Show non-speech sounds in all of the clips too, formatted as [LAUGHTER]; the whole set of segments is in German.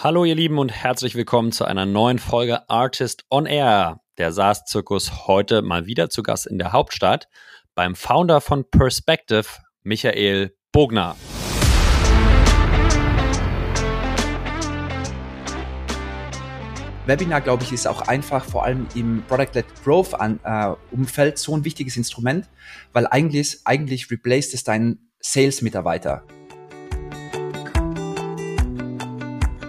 Hallo ihr Lieben und herzlich willkommen zu einer neuen Folge Artist on Air. Der SaaS-Zirkus heute mal wieder zu Gast in der Hauptstadt beim Founder von Perspective, Michael Bogner. Webinar, glaube ich, ist auch einfach, vor allem im Product-led Growth-Umfeld, äh, so ein wichtiges Instrument, weil eigentlich, eigentlich replaced es deinen Sales-Mitarbeiter.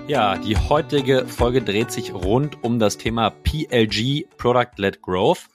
Ja, die heutige Folge dreht sich rund um das Thema PLG, Product-led Growth.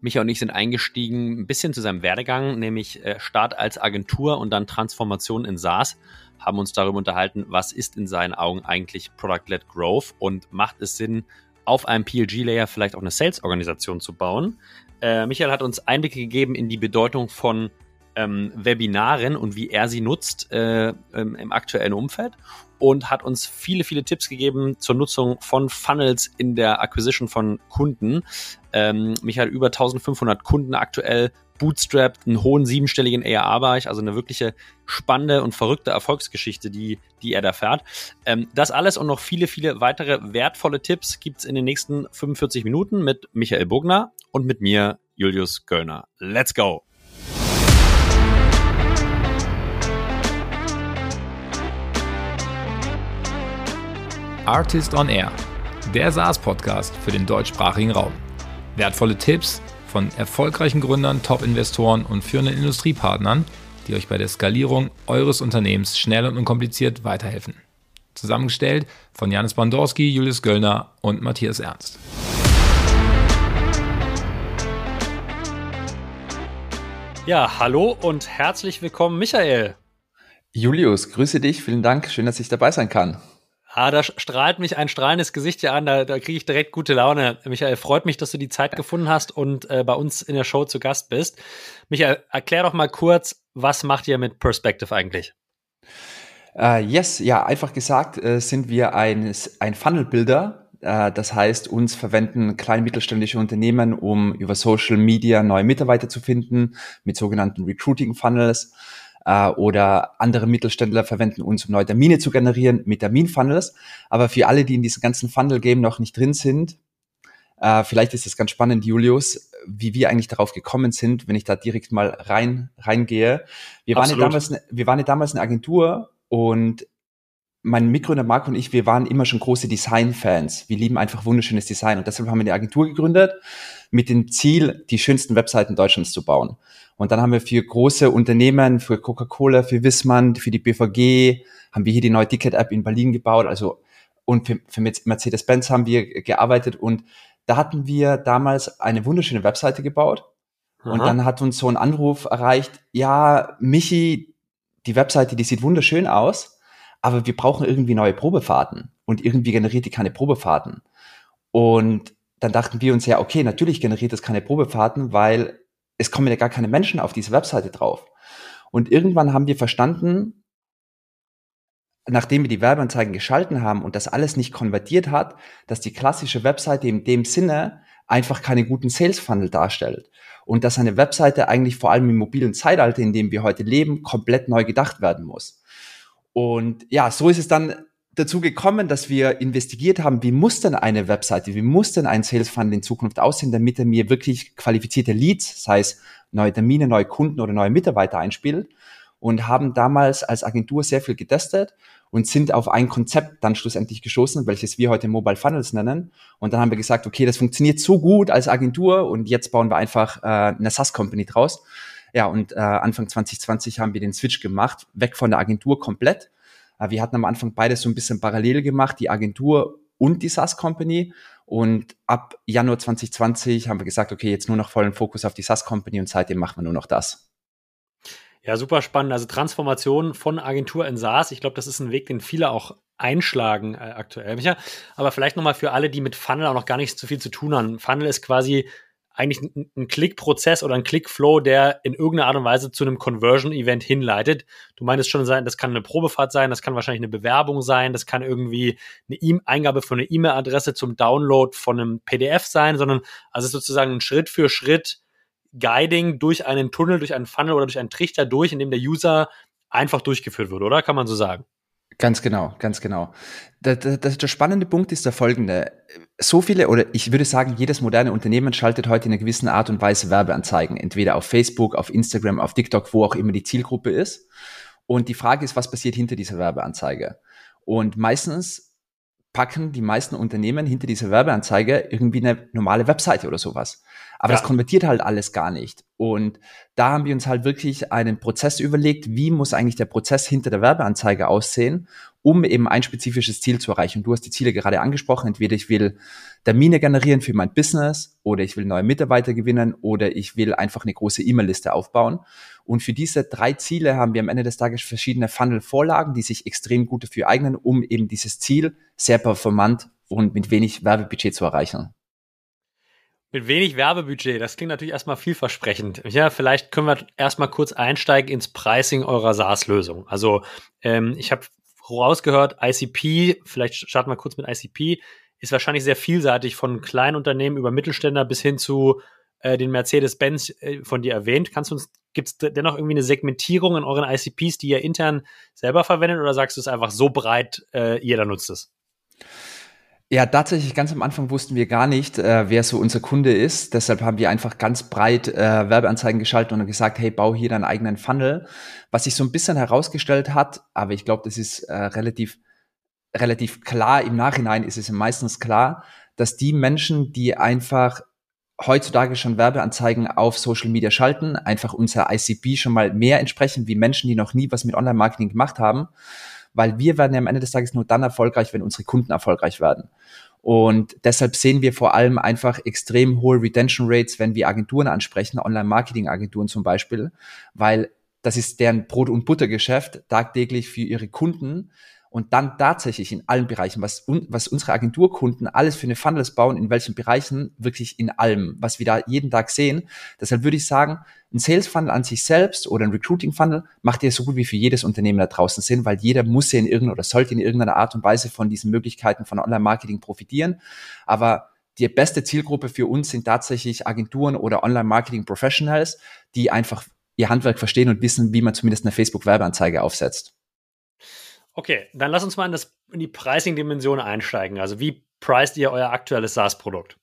Micha und ich sind eingestiegen ein bisschen zu seinem Werdegang, nämlich äh, Start als Agentur und dann Transformation in SaaS haben uns darüber unterhalten, was ist in seinen Augen eigentlich Product-led Growth und macht es Sinn, auf einem PLG-Layer vielleicht auch eine Sales-Organisation zu bauen. Äh, Michael hat uns Einblicke gegeben in die Bedeutung von ähm, Webinaren und wie er sie nutzt äh, im, im aktuellen Umfeld und hat uns viele, viele Tipps gegeben zur Nutzung von Funnels in der Acquisition von Kunden. Ähm, Michael über 1500 Kunden aktuell bootstrapped, einen hohen siebenstelligen ARA-Bereich, also eine wirkliche spannende und verrückte Erfolgsgeschichte, die, die er da fährt. Ähm, das alles und noch viele, viele weitere wertvolle Tipps gibt's in den nächsten 45 Minuten mit Michael Bogner und mit mir, Julius Göllner. Let's go! Artist on Air, der SaaS-Podcast für den deutschsprachigen Raum. Wertvolle Tipps, von erfolgreichen Gründern, Top-Investoren und führenden Industriepartnern, die euch bei der Skalierung eures Unternehmens schnell und unkompliziert weiterhelfen. Zusammengestellt von Janis Bandorski, Julius Göllner und Matthias Ernst. Ja, hallo und herzlich willkommen, Michael. Julius, grüße dich. Vielen Dank. Schön, dass ich dabei sein kann. Ah, da strahlt mich ein strahlendes Gesicht hier an, da, da kriege ich direkt gute Laune. Michael, freut mich, dass du die Zeit gefunden hast und äh, bei uns in der Show zu Gast bist. Michael, erklär doch mal kurz, was macht ihr mit Perspective eigentlich? Uh, yes, ja, einfach gesagt äh, sind wir ein, ein Funnel-Builder. Äh, das heißt, uns verwenden kleine mittelständische Unternehmen, um über Social Media neue Mitarbeiter zu finden, mit sogenannten Recruiting-Funnels äh, oder andere Mittelständler verwenden uns, um neue Termine zu generieren mit Terminfunnels. Aber für alle, die in diesem ganzen Funnel-Game noch nicht drin sind, äh, vielleicht ist es ganz spannend, Julius, wie wir eigentlich darauf gekommen sind, wenn ich da direkt mal rein reingehe. Wir waren, ja damals, ne, wir waren ja damals eine Agentur und mein Mitgründer Marco und ich, wir waren immer schon große Design-Fans. Wir lieben einfach wunderschönes Design und deshalb haben wir eine Agentur gegründet mit dem Ziel, die schönsten Webseiten Deutschlands zu bauen. Und dann haben wir für große Unternehmen, für Coca-Cola, für Wissmann, für die BVG, haben wir hier die neue Ticket-App in Berlin gebaut. Also, und für, für Mercedes-Benz haben wir gearbeitet. Und da hatten wir damals eine wunderschöne Webseite gebaut. Aha. Und dann hat uns so ein Anruf erreicht, ja, Michi, die Webseite, die sieht wunderschön aus, aber wir brauchen irgendwie neue Probefahrten. Und irgendwie generiert die keine Probefahrten. Und dann dachten wir uns ja, okay, natürlich generiert das keine Probefahrten, weil es kommen ja gar keine Menschen auf diese Webseite drauf. Und irgendwann haben wir verstanden, nachdem wir die Werbeanzeigen geschalten haben und das alles nicht konvertiert hat, dass die klassische Webseite in dem Sinne einfach keinen guten Sales Funnel darstellt und dass eine Webseite eigentlich vor allem im mobilen Zeitalter, in dem wir heute leben, komplett neu gedacht werden muss. Und ja, so ist es dann dazu gekommen, dass wir investigiert haben, wie muss denn eine Webseite, wie muss denn ein Sales Funnel in Zukunft aussehen, damit er mir wirklich qualifizierte Leads, sei es neue Termine, neue Kunden oder neue Mitarbeiter einspielt und haben damals als Agentur sehr viel getestet und sind auf ein Konzept dann schlussendlich gestoßen, welches wir heute Mobile Funnels nennen. Und dann haben wir gesagt, okay, das funktioniert so gut als Agentur und jetzt bauen wir einfach äh, eine SaaS-Company draus. Ja, und äh, Anfang 2020 haben wir den Switch gemacht, weg von der Agentur komplett wir hatten am Anfang beides so ein bisschen parallel gemacht, die Agentur und die SaaS Company. Und ab Januar 2020 haben wir gesagt, okay, jetzt nur noch vollen Fokus auf die SaaS Company und seitdem machen wir nur noch das. Ja, super spannend. Also Transformation von Agentur in SaaS. Ich glaube, das ist ein Weg, den viele auch einschlagen äh, aktuell. Micha. Aber vielleicht nochmal für alle, die mit Funnel auch noch gar nicht so viel zu tun haben. Funnel ist quasi eigentlich ein, Klickprozess oder ein Klickflow, der in irgendeiner Art und Weise zu einem Conversion-Event hinleitet. Du meinst schon das kann eine Probefahrt sein, das kann wahrscheinlich eine Bewerbung sein, das kann irgendwie eine e Eingabe von einer E-Mail-Adresse zum Download von einem PDF sein, sondern also sozusagen ein Schritt für Schritt Guiding durch einen Tunnel, durch einen Funnel oder durch einen Trichter durch, in dem der User einfach durchgeführt wird, oder? Kann man so sagen? Ganz genau, ganz genau. Der, der, der, spannende Punkt ist der folgende. So viele, oder ich würde sagen, jedes moderne Unternehmen schaltet heute in einer gewissen Art und Weise Werbeanzeigen, entweder auf Facebook, auf Instagram, auf TikTok, wo auch immer die Zielgruppe ist. Und die Frage ist, was passiert hinter dieser Werbeanzeige? Und meistens packen die meisten Unternehmen hinter dieser Werbeanzeige irgendwie eine normale Webseite oder sowas. Aber ja. das konvertiert halt alles gar nicht. Und da haben wir uns halt wirklich einen Prozess überlegt, wie muss eigentlich der Prozess hinter der Werbeanzeige aussehen, um eben ein spezifisches Ziel zu erreichen. Du hast die Ziele gerade angesprochen. Entweder ich will Termine generieren für mein Business oder ich will neue Mitarbeiter gewinnen oder ich will einfach eine große E-Mail-Liste aufbauen. Und für diese drei Ziele haben wir am Ende des Tages verschiedene Funnel-Vorlagen, die sich extrem gut dafür eignen, um eben dieses Ziel sehr performant und mit wenig Werbebudget zu erreichen. Mit wenig Werbebudget, das klingt natürlich erstmal vielversprechend. Ja, vielleicht können wir erstmal kurz einsteigen ins Pricing eurer SaaS-Lösung. Also ähm, ich habe rausgehört, ICP, vielleicht starten wir kurz mit ICP, ist wahrscheinlich sehr vielseitig von kleinen Unternehmen über Mittelständler bis hin zu äh, den Mercedes-Benz äh, von dir erwähnt. Kannst du uns, gibt es dennoch irgendwie eine Segmentierung in euren ICPs, die ihr intern selber verwendet oder sagst du es einfach so breit, äh, jeder nutzt es? Ja, tatsächlich ganz am Anfang wussten wir gar nicht, äh, wer so unser Kunde ist. Deshalb haben wir einfach ganz breit äh, Werbeanzeigen geschaltet und gesagt, hey, bau hier deinen eigenen Funnel. Was sich so ein bisschen herausgestellt hat, aber ich glaube, das ist äh, relativ relativ klar. Im Nachhinein ist es meistens klar, dass die Menschen, die einfach heutzutage schon Werbeanzeigen auf Social Media schalten, einfach unser ICP schon mal mehr entsprechen wie Menschen, die noch nie was mit Online-Marketing gemacht haben weil wir werden ja am Ende des Tages nur dann erfolgreich, wenn unsere Kunden erfolgreich werden. Und deshalb sehen wir vor allem einfach extrem hohe Retention Rates, wenn wir Agenturen ansprechen, Online-Marketing-Agenturen zum Beispiel, weil das ist deren Brot- und Buttergeschäft tagtäglich für ihre Kunden und dann tatsächlich in allen Bereichen, was, un, was unsere Agenturkunden alles für eine Funnels bauen, in welchen Bereichen, wirklich in allem, was wir da jeden Tag sehen. Deshalb würde ich sagen, ein Sales Funnel an sich selbst oder ein Recruiting Funnel macht ja so gut wie für jedes Unternehmen da draußen Sinn, weil jeder muss ja in irgendeiner oder sollte in irgendeiner Art und Weise von diesen Möglichkeiten von Online-Marketing profitieren. Aber die beste Zielgruppe für uns sind tatsächlich Agenturen oder Online-Marketing-Professionals, die einfach ihr Handwerk verstehen und wissen, wie man zumindest eine Facebook-Werbeanzeige aufsetzt. Okay, dann lass uns mal in, das, in die Pricing-Dimension einsteigen. Also wie preist ihr euer aktuelles SaaS-Produkt?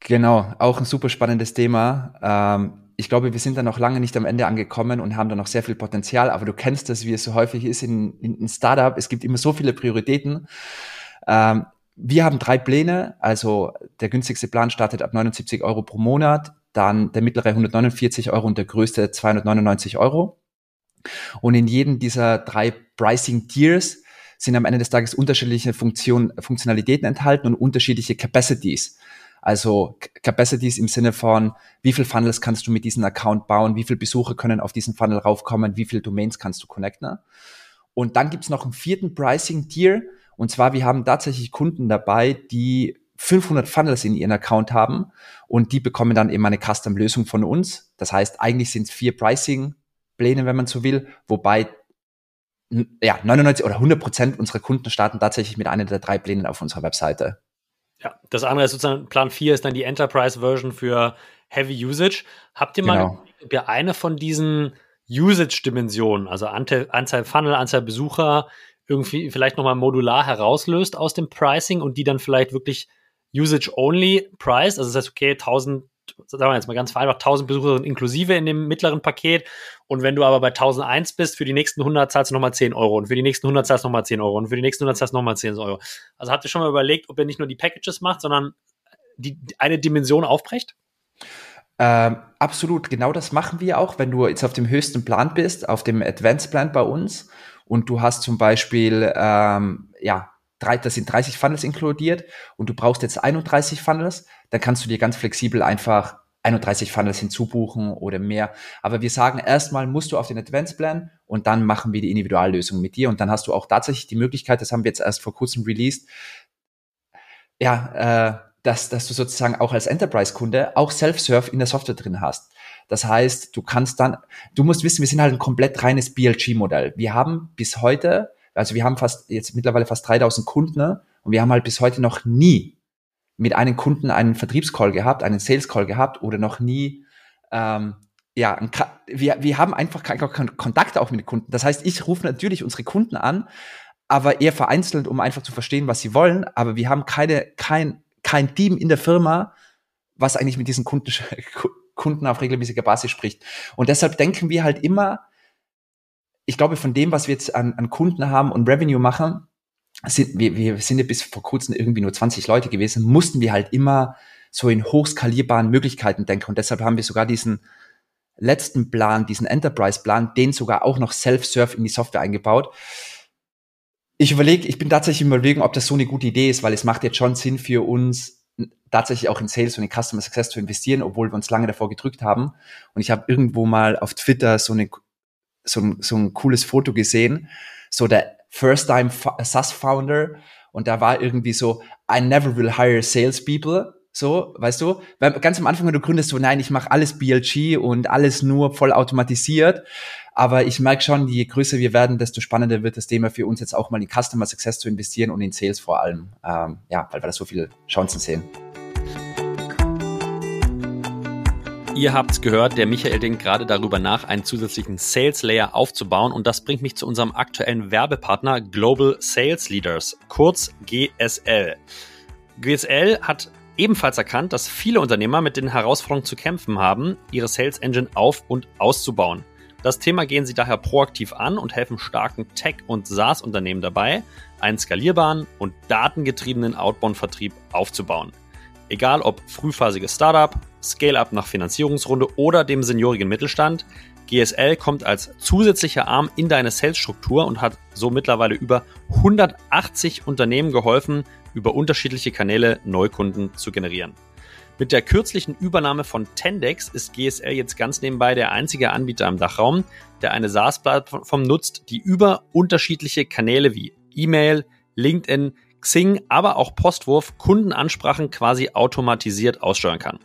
Genau, auch ein super spannendes Thema. Ähm, ich glaube, wir sind da noch lange nicht am Ende angekommen und haben da noch sehr viel Potenzial, aber du kennst das, wie es so häufig ist in, in, in Startup. Es gibt immer so viele Prioritäten. Ähm, wir haben drei Pläne, also der günstigste Plan startet ab 79 Euro pro Monat, dann der mittlere 149 Euro und der größte 299 Euro. Und in jedem dieser drei Pricing Tiers sind am Ende des Tages unterschiedliche Funktion, Funktionalitäten enthalten und unterschiedliche Capacities. Also Capacities im Sinne von, wie viel Funnels kannst du mit diesem Account bauen, wie viele Besucher können auf diesen Funnel raufkommen, wie viele Domains kannst du connecten. Und dann gibt's noch einen vierten Pricing-Tier. Und zwar, wir haben tatsächlich Kunden dabei, die 500 Funnels in ihren Account haben und die bekommen dann eben eine Custom-Lösung von uns. Das heißt, eigentlich sind es vier Pricing Pläne, wenn man so will, wobei ja, 99 oder 100 Prozent unserer Kunden starten tatsächlich mit einer der drei Plänen auf unserer Webseite. Ja, das andere ist sozusagen, Plan 4 ist dann die Enterprise-Version für Heavy Usage. Habt ihr mal, genau. ob ihr eine von diesen Usage-Dimensionen, also Anteil, Anzahl Funnel, Anzahl Besucher, irgendwie vielleicht nochmal modular herauslöst aus dem Pricing und die dann vielleicht wirklich Usage-only Price, also das heißt, okay, 1000 sagen wir jetzt mal ganz vereinfacht, 1000 Besucher sind inklusive in dem mittleren Paket. Und wenn du aber bei 1001 bist, für die nächsten 100 zahlst du nochmal 10 Euro. Und für die nächsten 100 zahlst du nochmal 10 Euro. Und für die nächsten 100 zahlst du nochmal 10 Euro. Also habt ihr schon mal überlegt, ob ihr nicht nur die Packages macht, sondern die, eine Dimension aufbrecht? Ähm, absolut, genau das machen wir auch, wenn du jetzt auf dem höchsten Plan bist, auf dem Advanced Plan bei uns. Und du hast zum Beispiel, ähm, ja, drei, das sind 30 Funnels inkludiert. Und du brauchst jetzt 31 Funnels, dann kannst du dir ganz flexibel einfach 31 Funnels hinzubuchen oder mehr. Aber wir sagen erstmal musst du auf den Advanced Plan und dann machen wir die Individuallösung mit dir und dann hast du auch tatsächlich die Möglichkeit, das haben wir jetzt erst vor kurzem released, ja, äh, dass, dass du sozusagen auch als Enterprise-Kunde auch Self-Serve in der Software drin hast. Das heißt, du kannst dann, du musst wissen, wir sind halt ein komplett reines BLG-Modell. Wir haben bis heute, also wir haben fast jetzt mittlerweile fast 3000 Kunden ne? und wir haben halt bis heute noch nie mit einem Kunden einen Vertriebscall gehabt, einen Sales Call gehabt oder noch nie ähm, ja, wir, wir haben einfach keinen Kontakt auch mit den Kunden. Das heißt, ich rufe natürlich unsere Kunden an, aber eher vereinzelt, um einfach zu verstehen, was sie wollen. Aber wir haben keine, kein, kein Team in der Firma, was eigentlich mit diesen Kunden, [LAUGHS] Kunden auf regelmäßiger Basis spricht. Und deshalb denken wir halt immer, ich glaube, von dem, was wir jetzt an, an Kunden haben und Revenue machen, sind, wir, wir sind ja bis vor kurzem irgendwie nur 20 Leute gewesen, mussten wir halt immer so in hochskalierbaren Möglichkeiten denken. Und deshalb haben wir sogar diesen letzten Plan, diesen Enterprise-Plan, den sogar auch noch Self-Serve in die Software eingebaut. Ich überlege, ich bin tatsächlich überlegen, ob das so eine gute Idee ist, weil es macht jetzt schon Sinn für uns, tatsächlich auch in Sales und in Customer Success zu investieren, obwohl wir uns lange davor gedrückt haben. Und ich habe irgendwo mal auf Twitter so, eine, so, ein, so ein cooles Foto gesehen, so der First-Time SaaS-Founder und da war irgendwie so, I never will hire salespeople so, weißt du? Weil ganz am Anfang, wenn du gründest, so, nein, ich mache alles BLG und alles nur voll automatisiert. Aber ich merke schon, je größer wir werden, desto spannender wird das Thema für uns jetzt auch mal in Customer Success zu investieren und in Sales vor allem. Ähm, ja, weil wir da so viele Chancen sehen. Ihr habt's gehört, der Michael denkt gerade darüber nach, einen zusätzlichen Sales Layer aufzubauen und das bringt mich zu unserem aktuellen Werbepartner Global Sales Leaders, kurz GSL. GSL hat ebenfalls erkannt, dass viele Unternehmer mit den Herausforderungen zu kämpfen haben, ihre Sales Engine auf- und auszubauen. Das Thema gehen sie daher proaktiv an und helfen starken Tech- und SaaS-Unternehmen dabei, einen skalierbaren und datengetriebenen Outbound-Vertrieb aufzubauen. Egal ob frühphasiges Startup, Scale-up nach Finanzierungsrunde oder dem seniorigen Mittelstand, GSL kommt als zusätzlicher Arm in deine Sales-Struktur und hat so mittlerweile über 180 Unternehmen geholfen, über unterschiedliche Kanäle Neukunden zu generieren. Mit der kürzlichen Übernahme von Tendex ist GSL jetzt ganz nebenbei der einzige Anbieter im Dachraum, der eine SaaS-Plattform nutzt, die über unterschiedliche Kanäle wie E-Mail, LinkedIn, Xing, aber auch Postwurf Kundenansprachen quasi automatisiert aussteuern kann.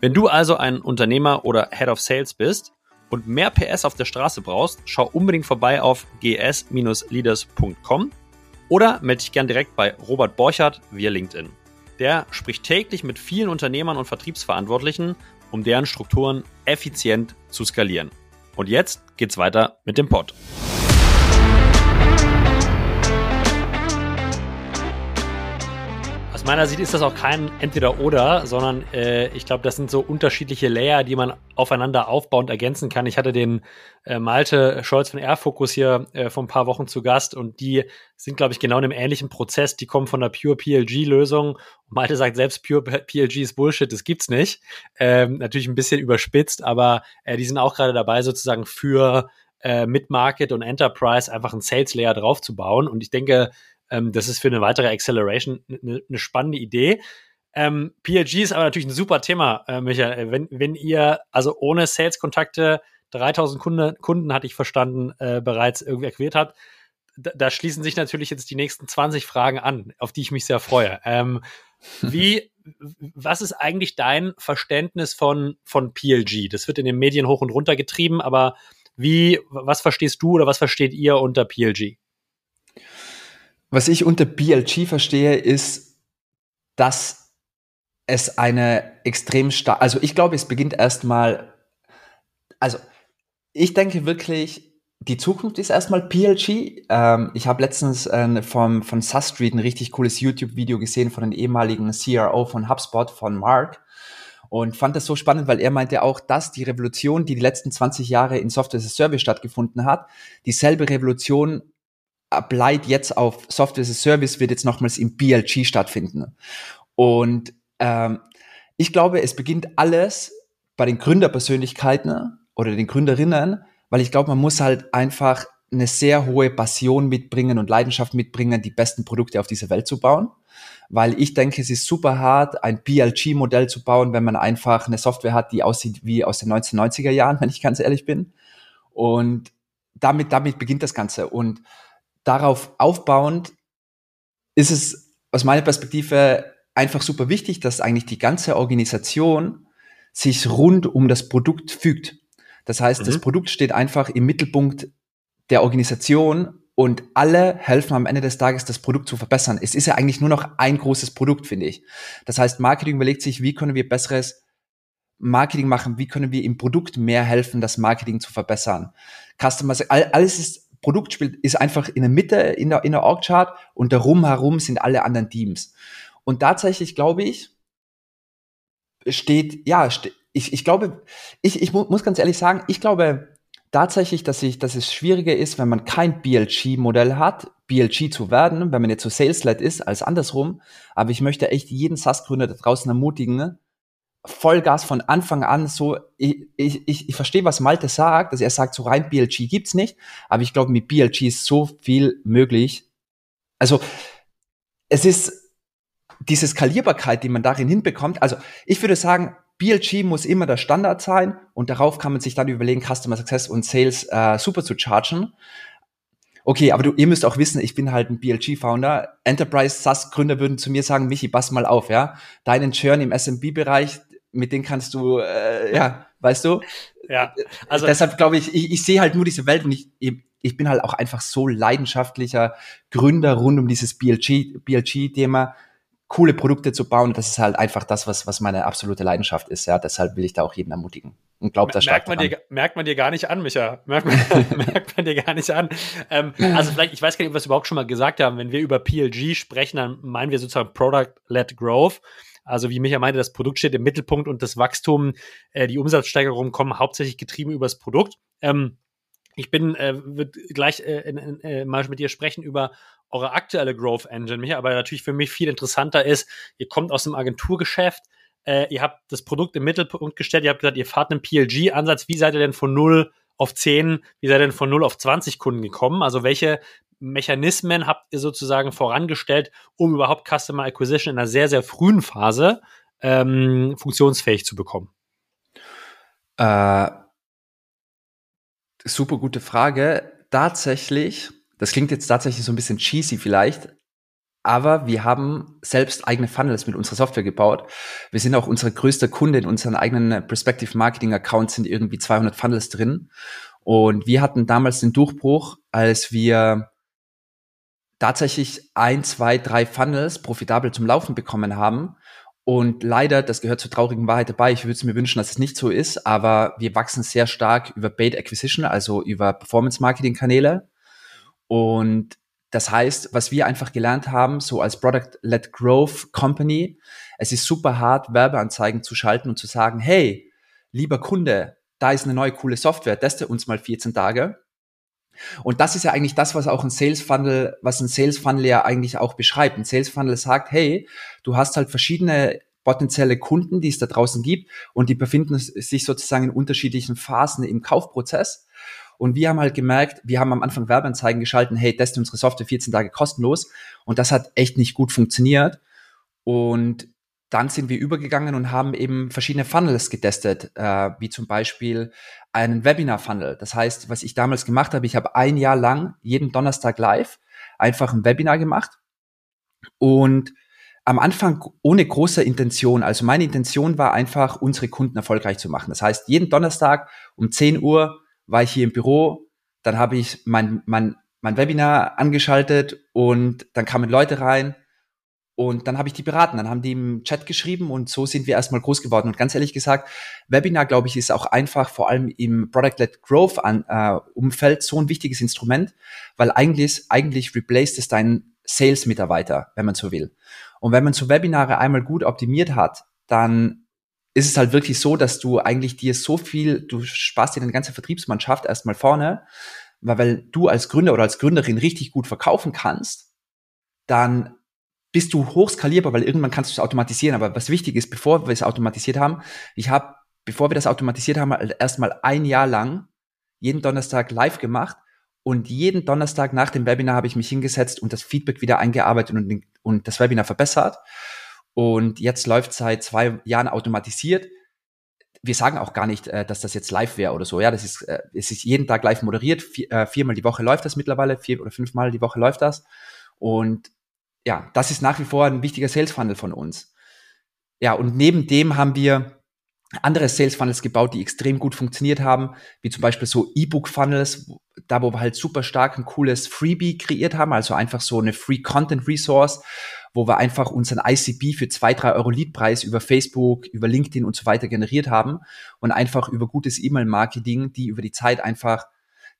Wenn du also ein Unternehmer oder Head of Sales bist und mehr PS auf der Straße brauchst, schau unbedingt vorbei auf gs-leaders.com oder melde dich gern direkt bei Robert Borchardt via LinkedIn. Der spricht täglich mit vielen Unternehmern und Vertriebsverantwortlichen, um deren Strukturen effizient zu skalieren. Und jetzt geht's weiter mit dem Pod. Meiner Sicht ist das auch kein Entweder-Oder, sondern äh, ich glaube, das sind so unterschiedliche Layer, die man aufeinander aufbauend ergänzen kann. Ich hatte den äh, Malte Scholz von Airfocus hier äh, vor ein paar Wochen zu Gast und die sind, glaube ich, genau in einem ähnlichen Prozess. Die kommen von der Pure PLG-Lösung. Malte sagt selbst, Pure PLG ist Bullshit, das gibt's nicht. Ähm, natürlich ein bisschen überspitzt, aber äh, die sind auch gerade dabei, sozusagen für äh, Mid-Market und Enterprise einfach ein Sales-Layer draufzubauen. Und ich denke, ähm, das ist für eine weitere Acceleration eine, eine spannende Idee. Ähm, PLG ist aber natürlich ein super Thema, äh, Michael. Wenn, wenn ihr also ohne Sales-Kontakte 3000 Kunde, Kunden, hatte ich verstanden, äh, bereits irgendwie akquiriert habt, da, da, schließen sich natürlich jetzt die nächsten 20 Fragen an, auf die ich mich sehr freue. Ähm, [LAUGHS] wie, was ist eigentlich dein Verständnis von, von PLG? Das wird in den Medien hoch und runter getrieben, aber wie, was verstehst du oder was versteht ihr unter PLG? Was ich unter BLG verstehe, ist, dass es eine extrem stark, also ich glaube, es beginnt erstmal, also ich denke wirklich, die Zukunft ist erstmal PLG. Ähm, ich habe letztens äh, vom, von SaaS Street ein richtig cooles YouTube-Video gesehen von dem ehemaligen CRO von HubSpot, von Mark. Und fand das so spannend, weil er meinte auch, dass die Revolution, die die letzten 20 Jahre in Software as a Service stattgefunden hat, dieselbe Revolution applied jetzt auf Software as a Service wird jetzt nochmals im BLG stattfinden. Und ähm, ich glaube, es beginnt alles bei den Gründerpersönlichkeiten oder den Gründerinnen, weil ich glaube, man muss halt einfach eine sehr hohe Passion mitbringen und Leidenschaft mitbringen, die besten Produkte auf dieser Welt zu bauen. Weil ich denke, es ist super hart, ein BLG-Modell zu bauen, wenn man einfach eine Software hat, die aussieht wie aus den 1990er Jahren, [LAUGHS] wenn ich ganz ehrlich bin. Und damit, damit beginnt das Ganze. Und darauf aufbauend ist es aus meiner Perspektive einfach super wichtig, dass eigentlich die ganze Organisation sich rund um das Produkt fügt. Das heißt, mhm. das Produkt steht einfach im Mittelpunkt der Organisation und alle helfen am Ende des Tages, das Produkt zu verbessern. Es ist ja eigentlich nur noch ein großes Produkt, finde ich. Das heißt, Marketing überlegt sich, wie können wir besseres Marketing machen, wie können wir im Produkt mehr helfen, das Marketing zu verbessern. Customer, alles ist, Produkt spielt, ist einfach in der Mitte in der, in der Org-Chart und darum herum sind alle anderen Teams. Und tatsächlich glaube ich, steht, ja, ste ich, ich glaube, ich, ich muss ganz ehrlich sagen, ich glaube tatsächlich, dass, ich, dass es schwieriger ist, wenn man kein BLG-Modell hat, BLG zu werden, wenn man jetzt so Sales-led ist, als andersrum. Aber ich möchte echt jeden SaaS-Gründer da draußen ermutigen, Vollgas von Anfang an so, ich, ich, ich, verstehe, was Malte sagt, dass er sagt, so rein BLG gibt's nicht, aber ich glaube, mit BLG ist so viel möglich. Also, es ist diese Skalierbarkeit, die man darin hinbekommt. Also, ich würde sagen, BLG muss immer der Standard sein und darauf kann man sich dann überlegen, Customer Success und Sales äh, super zu chargen. Okay, aber du, ihr müsst auch wissen, ich bin halt ein BLG-Founder. Enterprise SaaS-Gründer würden zu mir sagen, Michi, pass mal auf, ja. Deinen Churn im SMB-Bereich, mit denen kannst du, äh, ja, weißt du? Ja, also. Deshalb glaube ich, ich, ich sehe halt nur diese Welt und ich, ich bin halt auch einfach so leidenschaftlicher Gründer rund um dieses BLG, BLG-Thema coole Produkte zu bauen. Das ist halt einfach das, was, was meine absolute Leidenschaft ist. Ja, deshalb will ich da auch jeden ermutigen und glaubt da stark merkt man, dir, merkt man dir gar nicht an, Micha. Merkt man, [LAUGHS] merkt man dir gar nicht an. Ähm, also vielleicht, ich weiß gar nicht, ob wir es überhaupt schon mal gesagt haben. Wenn wir über PLG sprechen, dann meinen wir sozusagen Product-led Growth. Also wie Micha meinte, das Produkt steht im Mittelpunkt und das Wachstum, äh, die Umsatzsteigerungen kommen hauptsächlich getrieben über das Produkt. Ähm, ich bin, äh, wird gleich äh, in, äh, mal mit dir sprechen über eure aktuelle Growth Engine, Micha, aber natürlich für mich viel interessanter ist, ihr kommt aus dem Agenturgeschäft, äh, ihr habt das Produkt im Mittelpunkt gestellt, ihr habt gesagt, ihr fahrt einen PLG-Ansatz, wie seid ihr denn von 0 auf 10, wie seid ihr denn von 0 auf 20 Kunden gekommen? Also welche Mechanismen habt ihr sozusagen vorangestellt, um überhaupt Customer Acquisition in einer sehr, sehr frühen Phase ähm, funktionsfähig zu bekommen? Äh, super gute Frage. Tatsächlich, das klingt jetzt tatsächlich so ein bisschen cheesy vielleicht, aber wir haben selbst eigene Funnels mit unserer Software gebaut. Wir sind auch unser größter Kunde in unseren eigenen Perspective Marketing Accounts sind irgendwie 200 Funnels drin. Und wir hatten damals den Durchbruch, als wir tatsächlich ein, zwei, drei Funnels profitabel zum Laufen bekommen haben. Und leider, das gehört zur traurigen Wahrheit dabei, ich würde es mir wünschen, dass es nicht so ist, aber wir wachsen sehr stark über Bait Acquisition, also über Performance Marketing Kanäle. Und das heißt, was wir einfach gelernt haben, so als Product-led Growth Company, es ist super hart, Werbeanzeigen zu schalten und zu sagen, hey, lieber Kunde, da ist eine neue coole Software, teste uns mal 14 Tage. Und das ist ja eigentlich das, was auch ein Sales Funnel, was ein Sales Funnel ja eigentlich auch beschreibt. Ein Sales Funnel sagt, hey, du hast halt verschiedene potenzielle Kunden, die es da draußen gibt und die befinden sich sozusagen in unterschiedlichen Phasen im Kaufprozess. Und wir haben halt gemerkt, wir haben am Anfang Werbeanzeigen geschalten, hey, teste unsere Software 14 Tage kostenlos. Und das hat echt nicht gut funktioniert. Und dann sind wir übergegangen und haben eben verschiedene Funnels getestet, äh, wie zum Beispiel einen Webinar-Funnel. Das heißt, was ich damals gemacht habe, ich habe ein Jahr lang jeden Donnerstag live einfach ein Webinar gemacht und am Anfang ohne große Intention. Also meine Intention war einfach, unsere Kunden erfolgreich zu machen. Das heißt, jeden Donnerstag um 10 Uhr war ich hier im Büro, dann habe ich mein, mein, mein Webinar angeschaltet und dann kamen Leute rein und dann habe ich die beraten, dann haben die im Chat geschrieben und so sind wir erstmal groß geworden. Und ganz ehrlich gesagt, Webinar, glaube ich, ist auch einfach vor allem im Product-led Growth an, äh, so ein wichtiges Instrument, weil eigentlich, eigentlich replaced es deinen Sales-Mitarbeiter, wenn man so will. Und wenn man so Webinare einmal gut optimiert hat, dann ist es halt wirklich so, dass du eigentlich dir so viel, du sparst dir deine ganze Vertriebsmannschaft erstmal vorne, weil, weil du als Gründer oder als Gründerin richtig gut verkaufen kannst, dann bist du hochskalierbar, weil irgendwann kannst du es automatisieren. Aber was wichtig ist, bevor wir es automatisiert haben, ich habe, bevor wir das automatisiert haben, halt erstmal ein Jahr lang jeden Donnerstag live gemacht und jeden Donnerstag nach dem Webinar habe ich mich hingesetzt und das Feedback wieder eingearbeitet und, und das Webinar verbessert. Und jetzt läuft seit zwei Jahren automatisiert. Wir sagen auch gar nicht, äh, dass das jetzt live wäre oder so. Ja, das ist, äh, es ist jeden Tag live moderiert. Vier, äh, viermal die Woche läuft das mittlerweile. Vier oder fünfmal die Woche läuft das. Und ja, das ist nach wie vor ein wichtiger Sales Funnel von uns. Ja, und neben dem haben wir andere Sales Funnels gebaut, die extrem gut funktioniert haben, wie zum Beispiel so E-Book Funnels, da wo wir halt super stark ein cooles Freebie kreiert haben, also einfach so eine Free Content Resource, wo wir einfach unseren ICB für zwei, drei Euro Leadpreis über Facebook, über LinkedIn und so weiter generiert haben und einfach über gutes E-Mail-Marketing, die über die Zeit einfach,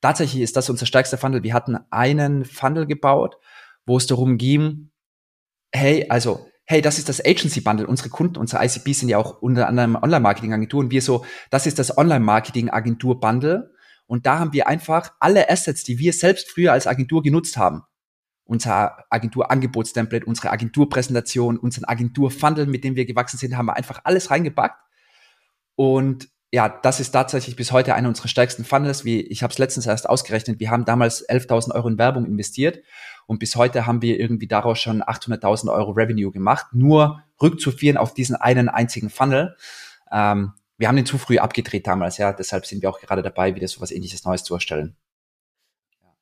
tatsächlich ist das unser stärkster Funnel. Wir hatten einen Funnel gebaut, wo es darum ging, hey, also hey, das ist das Agency Bundle. Unsere Kunden, unsere ICP sind ja auch unter anderem Online-Marketing-Agenturen. Wir so, das ist das Online-Marketing-Agentur-Bundle. Und da haben wir einfach alle Assets, die wir selbst früher als Agentur genutzt haben. Unser Agentur-Angebotstemplate, unsere Agenturpräsentation, unseren Agentur-Funnel, mit dem wir gewachsen sind, haben wir einfach alles reingepackt. Und ja, das ist tatsächlich bis heute einer unserer stärksten Funnels. Wie ich habe es letztens erst ausgerechnet. Wir haben damals 11.000 Euro in Werbung investiert und bis heute haben wir irgendwie daraus schon 800.000 Euro Revenue gemacht, nur rückzuführen auf diesen einen einzigen Funnel. Ähm, wir haben den zu früh abgedreht damals, ja. Deshalb sind wir auch gerade dabei, wieder so was ähnliches Neues zu erstellen.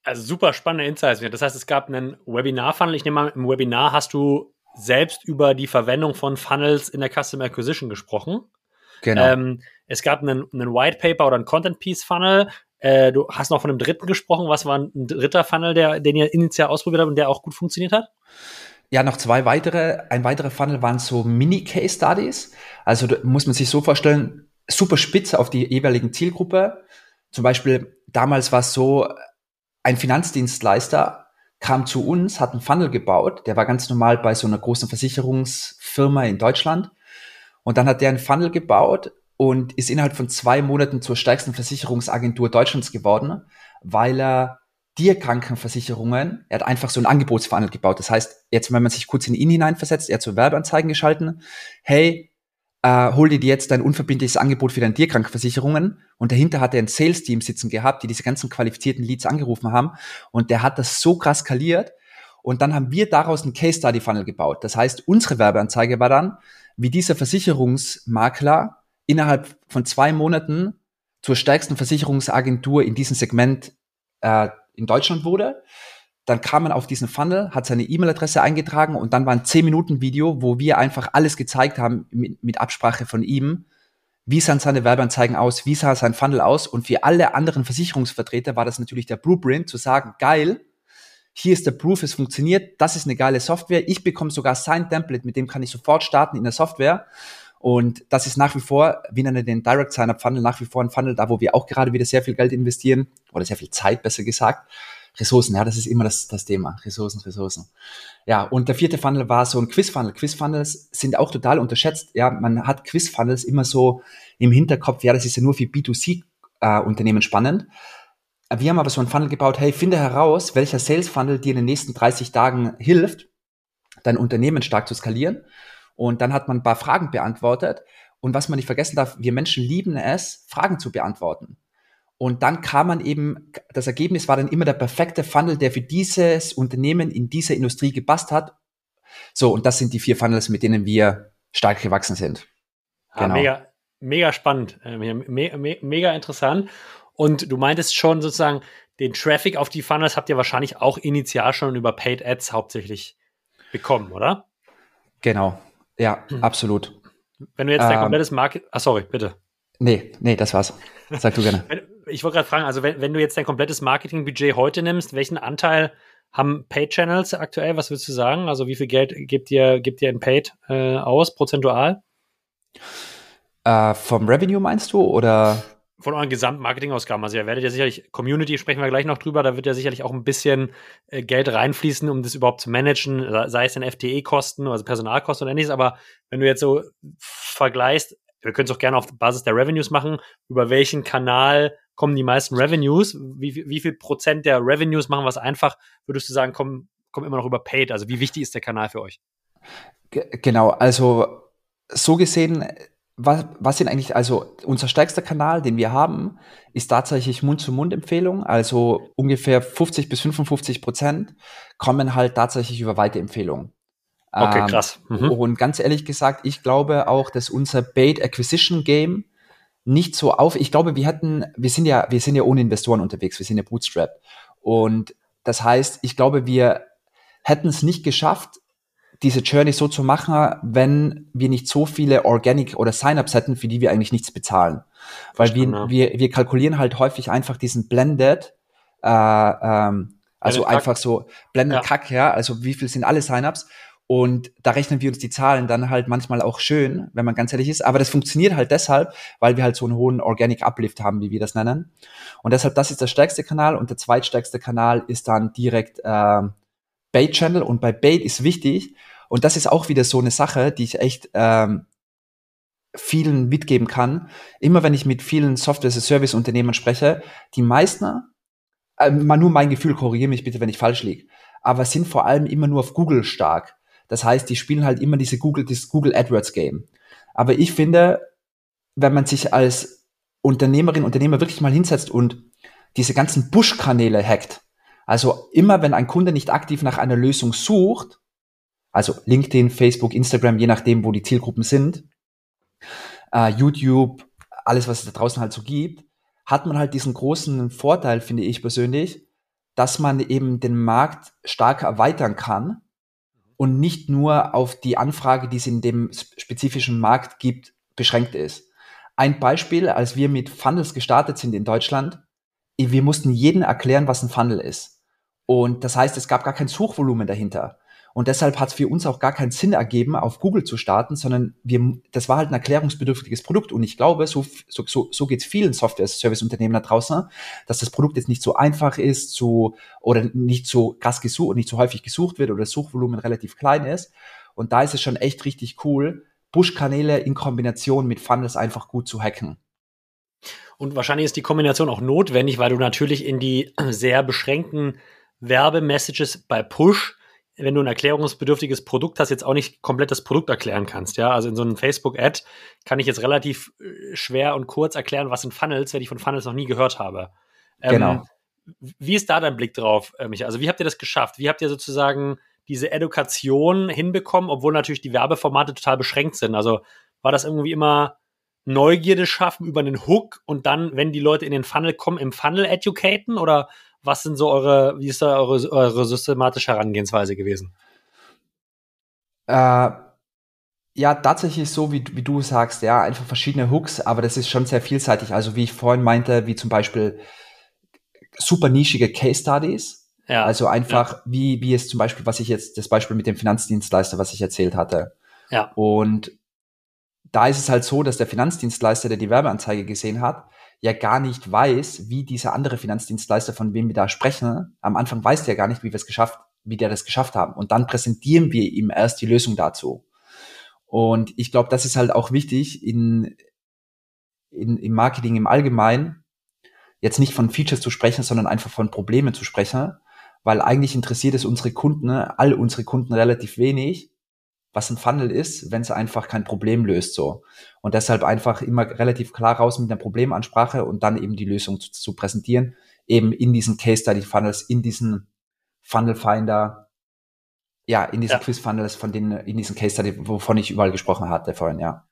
Also super spannende Insights. Das heißt, es gab einen Webinar-Funnel. Ich nehme mal, im Webinar hast du selbst über die Verwendung von Funnels in der Customer Acquisition gesprochen. Genau. Ähm, es gab einen, einen White Paper oder einen Content Piece Funnel. Äh, du hast noch von einem dritten gesprochen. Was war ein dritter Funnel, der, den ihr initial ausprobiert habt und der auch gut funktioniert hat? Ja, noch zwei weitere. Ein weiterer Funnel waren so Mini-Case-Studies. Also muss man sich so vorstellen, super spitz auf die jeweiligen Zielgruppe. Zum Beispiel damals war es so, ein Finanzdienstleister kam zu uns, hat einen Funnel gebaut, der war ganz normal bei so einer großen Versicherungsfirma in Deutschland. Und dann hat der einen Funnel gebaut und ist innerhalb von zwei Monaten zur stärksten Versicherungsagentur Deutschlands geworden, weil er dir Krankenversicherungen, er hat einfach so ein Angebotsfunnel gebaut. Das heißt, jetzt, wenn man sich kurz in ihn hineinversetzt, er hat so Werbeanzeigen geschalten, hey, äh, hol dir jetzt dein unverbindliches Angebot für deine Tierkrankenversicherungen. Und dahinter hat er ein Sales-Team sitzen gehabt, die diese ganzen qualifizierten Leads angerufen haben. Und der hat das so krass skaliert. Und dann haben wir daraus einen Case-Study-Funnel gebaut. Das heißt, unsere Werbeanzeige war dann, wie dieser Versicherungsmakler innerhalb von zwei Monaten zur stärksten Versicherungsagentur in diesem Segment äh, in Deutschland wurde. Dann kam man auf diesen Funnel, hat seine E-Mail-Adresse eingetragen und dann war ein 10-Minuten-Video, wo wir einfach alles gezeigt haben mit, mit Absprache von ihm. Wie sahen seine Werbeanzeigen aus? Wie sah sein Funnel aus? Und für alle anderen Versicherungsvertreter war das natürlich der Blueprint, zu sagen, geil, hier ist der Proof, es funktioniert, das ist eine geile Software. Ich bekomme sogar sein Template, mit dem kann ich sofort starten in der Software. Und das ist nach wie vor, wie nennen den Direct Sign-Up Funnel, nach wie vor ein Funnel, da wo wir auch gerade wieder sehr viel Geld investieren oder sehr viel Zeit, besser gesagt. Ressourcen, ja, das ist immer das, das Thema. Ressourcen, Ressourcen. Ja, und der vierte Funnel war so ein Quiz-Funnel. Quiz-Funnels sind auch total unterschätzt. Ja, man hat Quiz-Funnels immer so im Hinterkopf, ja, das ist ja nur für B2C-Unternehmen äh, spannend. Wir haben aber so einen Funnel gebaut, hey, finde heraus, welcher Sales-Funnel dir in den nächsten 30 Tagen hilft, dein Unternehmen stark zu skalieren. Und dann hat man ein paar Fragen beantwortet. Und was man nicht vergessen darf, wir Menschen lieben es, Fragen zu beantworten. Und dann kam man eben, das Ergebnis war dann immer der perfekte Funnel, der für dieses Unternehmen in dieser Industrie gepasst hat. So, und das sind die vier Funnels, mit denen wir stark gewachsen sind. Ah, genau. mega, mega spannend, äh, mega, mega interessant. Und du meintest schon sozusagen, den Traffic auf die Funnels habt ihr wahrscheinlich auch initial schon über Paid Ads hauptsächlich bekommen, oder? Genau, ja, hm. absolut. Wenn du jetzt dein ähm, komplettes Market, ah, sorry, bitte. Nee, nee, das war's. Sag du gerne. [LAUGHS] ich wollte gerade fragen, also wenn, wenn du jetzt dein komplettes Marketingbudget heute nimmst, welchen Anteil haben Paid Channels aktuell? Was würdest du sagen? Also wie viel Geld gibt ihr, gibt ihr in Paid äh, aus, prozentual? Äh, vom Revenue meinst du oder? Von euren Gesamtmarketingausgaben. Also ihr werdet ja sicherlich, Community sprechen wir gleich noch drüber, da wird ja sicherlich auch ein bisschen äh, Geld reinfließen, um das überhaupt zu managen, sei es in FTE-Kosten, also Personalkosten oder ähnliches. Aber wenn du jetzt so vergleichst, wir können es auch gerne auf Basis der Revenues machen, über welchen Kanal kommen die meisten Revenues, wie, wie viel Prozent der Revenues machen es einfach, würdest du sagen, kommen, kommen immer noch über Paid? Also wie wichtig ist der Kanal für euch? G genau, also so gesehen was, was sind eigentlich, also unser stärkster Kanal, den wir haben, ist tatsächlich Mund-zu-Mund-Empfehlung. Also ungefähr 50 bis 55 Prozent kommen halt tatsächlich über Weiterempfehlungen. Okay, ähm, krass. Mhm. Und ganz ehrlich gesagt, ich glaube auch, dass unser Bait Acquisition Game nicht so auf, ich glaube, wir hätten, wir sind ja, wir sind ja ohne Investoren unterwegs, wir sind ja Bootstrap. Und das heißt, ich glaube, wir hätten es nicht geschafft, diese Journey so zu machen, wenn wir nicht so viele Organic oder Sign-ups hätten, für die wir eigentlich nichts bezahlen. Weil wir, ja. wir, wir kalkulieren halt häufig einfach diesen Blended, äh, ähm, also Blended einfach Kack. so Blended ja. Kack, ja, also wie viel sind alle Sign-ups und da rechnen wir uns die Zahlen dann halt manchmal auch schön, wenn man ganz ehrlich ist. Aber das funktioniert halt deshalb, weil wir halt so einen hohen Organic Uplift haben, wie wir das nennen. Und deshalb, das ist der stärkste Kanal und der zweitstärkste Kanal ist dann direkt äh, Bait Channel. Und bei Bait ist wichtig, und das ist auch wieder so eine Sache, die ich echt ähm, vielen mitgeben kann. Immer wenn ich mit vielen Software-Service-Unternehmen spreche, die meisten, äh, mal nur mein Gefühl, korrigiere mich bitte, wenn ich falsch liege, aber sind vor allem immer nur auf Google stark. Das heißt, die spielen halt immer diese Google, dieses Google AdWords Game. Aber ich finde, wenn man sich als Unternehmerin, Unternehmer wirklich mal hinsetzt und diese ganzen Push-Kanäle hackt, also immer wenn ein Kunde nicht aktiv nach einer Lösung sucht, also LinkedIn, Facebook, Instagram, je nachdem, wo die Zielgruppen sind, äh, YouTube, alles, was es da draußen halt so gibt, hat man halt diesen großen Vorteil, finde ich persönlich, dass man eben den Markt stark erweitern kann und nicht nur auf die Anfrage, die es in dem spezifischen Markt gibt, beschränkt ist. Ein Beispiel, als wir mit Funnels gestartet sind in Deutschland, wir mussten jedem erklären, was ein Funnel ist. Und das heißt, es gab gar kein Suchvolumen dahinter. Und deshalb hat es für uns auch gar keinen Sinn ergeben, auf Google zu starten, sondern wir, das war halt ein erklärungsbedürftiges Produkt. Und ich glaube, so, so, so, geht es vielen Software-Service-Unternehmen da draußen, dass das Produkt jetzt nicht so einfach ist, so, oder nicht so krass gesucht, nicht so häufig gesucht wird oder das Suchvolumen relativ klein ist. Und da ist es schon echt richtig cool, Push-Kanäle in Kombination mit Funnels einfach gut zu hacken. Und wahrscheinlich ist die Kombination auch notwendig, weil du natürlich in die sehr beschränkten Werbemessages bei Push wenn du ein erklärungsbedürftiges Produkt hast, jetzt auch nicht komplett das Produkt erklären kannst. Ja, also in so einem Facebook-Ad kann ich jetzt relativ äh, schwer und kurz erklären, was sind Funnels, wenn ich von Funnels noch nie gehört habe. Ähm, genau. Wie ist da dein Blick drauf, äh, Michael? Also wie habt ihr das geschafft? Wie habt ihr sozusagen diese Education hinbekommen, obwohl natürlich die Werbeformate total beschränkt sind? Also war das irgendwie immer Neugierde schaffen über einen Hook und dann, wenn die Leute in den Funnel kommen, im Funnel educaten? Oder was sind so eure, wie ist da eure, eure systematische Herangehensweise gewesen? Äh, ja, tatsächlich so, wie, wie du sagst, ja, einfach verschiedene Hooks, aber das ist schon sehr vielseitig. Also wie ich vorhin meinte, wie zum Beispiel super nischige Case Studies. Ja. Also einfach, ja. wie, wie es zum Beispiel, was ich jetzt, das Beispiel mit dem Finanzdienstleister, was ich erzählt hatte. Ja. Und da ist es halt so, dass der Finanzdienstleister, der die Werbeanzeige gesehen hat, ja gar nicht weiß, wie dieser andere Finanzdienstleister, von wem wir da sprechen, am Anfang weiß der gar nicht, wie wir es geschafft, wie der das geschafft haben. Und dann präsentieren wir ihm erst die Lösung dazu. Und ich glaube, das ist halt auch wichtig in, in, im Marketing im Allgemeinen, jetzt nicht von Features zu sprechen, sondern einfach von Problemen zu sprechen, weil eigentlich interessiert es unsere Kunden, all unsere Kunden relativ wenig, was ein Funnel ist, wenn es einfach kein Problem löst so. Und deshalb einfach immer relativ klar raus mit einer Problemansprache und dann eben die Lösung zu, zu präsentieren, eben in diesen Case Study Funnels, in diesen Funnel Finder, ja, in diesen ja. Quiz Funnels, von denen, in diesen Case Study, wovon ich überall gesprochen hatte vorhin, ja.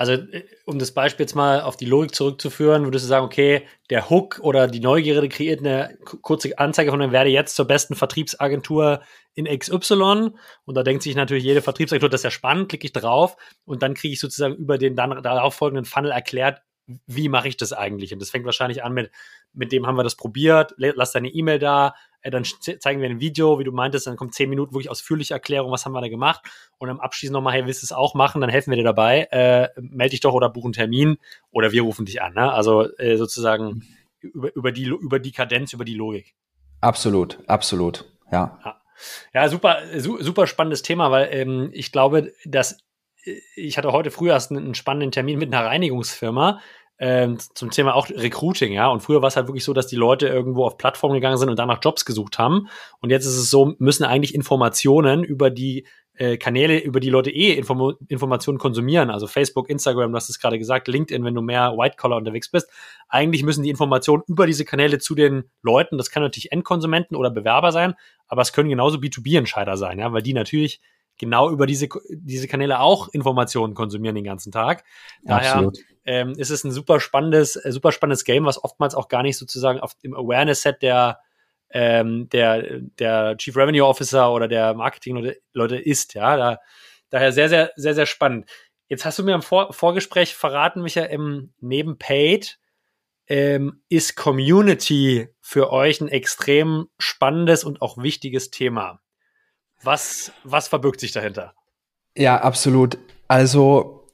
Also, äh, um das Beispiel jetzt mal auf die Logik zurückzuführen, würdest du sagen, okay, der Hook oder die Neugierde kreiert eine kurze Anzeige von dem werde jetzt zur besten Vertriebsagentur in XY. Und da denkt sich natürlich jede Vertriebsagentur, das ist ja spannend, klicke ich drauf und dann kriege ich sozusagen über den dann darauf folgenden Funnel erklärt, wie mache ich das eigentlich? Und das fängt wahrscheinlich an mit, mit dem haben wir das probiert, lass deine E-Mail da, äh, dann zeigen wir ein Video, wie du meintest, dann kommt zehn Minuten wirklich ausführliche Erklärung, was haben wir da gemacht und am Abschließend nochmal, hey, willst du es auch machen, dann helfen wir dir dabei, äh, melde dich doch oder buch einen Termin oder wir rufen dich an, ne? also äh, sozusagen über, über, die, über die Kadenz, über die Logik. Absolut, absolut, ja. Ja, ja super, su super spannendes Thema, weil ähm, ich glaube, dass äh, ich hatte heute früh erst einen spannenden Termin mit einer Reinigungsfirma, ähm, zum Thema auch Recruiting, ja. Und früher war es halt wirklich so, dass die Leute irgendwo auf Plattformen gegangen sind und danach Jobs gesucht haben. Und jetzt ist es so, müssen eigentlich Informationen über die äh, Kanäle, über die Leute eh Inform Informationen konsumieren, also Facebook, Instagram, du hast es gerade gesagt, LinkedIn, wenn du mehr White-Collar unterwegs bist. Eigentlich müssen die Informationen über diese Kanäle zu den Leuten, das kann natürlich Endkonsumenten oder Bewerber sein, aber es können genauso B2B-Entscheider sein, ja, weil die natürlich genau über diese, diese Kanäle auch Informationen konsumieren den ganzen Tag. Daher ähm, ist es ein super spannendes, äh, super spannendes Game, was oftmals auch gar nicht sozusagen auf dem Awareness-Set der ähm, der, der Chief Revenue Officer oder der Marketing-Leute ist. Ja, da, daher sehr, sehr, sehr, sehr spannend. Jetzt hast du mir im Vor Vorgespräch verraten, Micha, im neben Paid ähm, ist Community für euch ein extrem spannendes und auch wichtiges Thema. Was, was verbirgt sich dahinter? Ja, absolut. Also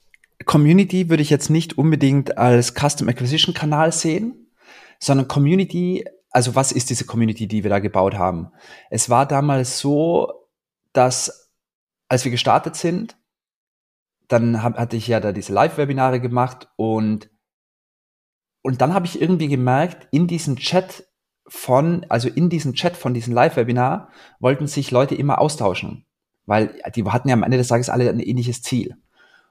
Community würde ich jetzt nicht unbedingt als Custom Acquisition Kanal sehen, sondern Community, also was ist diese Community, die wir da gebaut haben? Es war damals so, dass als wir gestartet sind, dann hab, hatte ich ja da diese Live-Webinare gemacht und und dann habe ich irgendwie gemerkt, in diesem Chat von, also in diesem Chat von diesem Live-Webinar wollten sich Leute immer austauschen, weil die hatten ja am Ende des Tages alle ein ähnliches Ziel.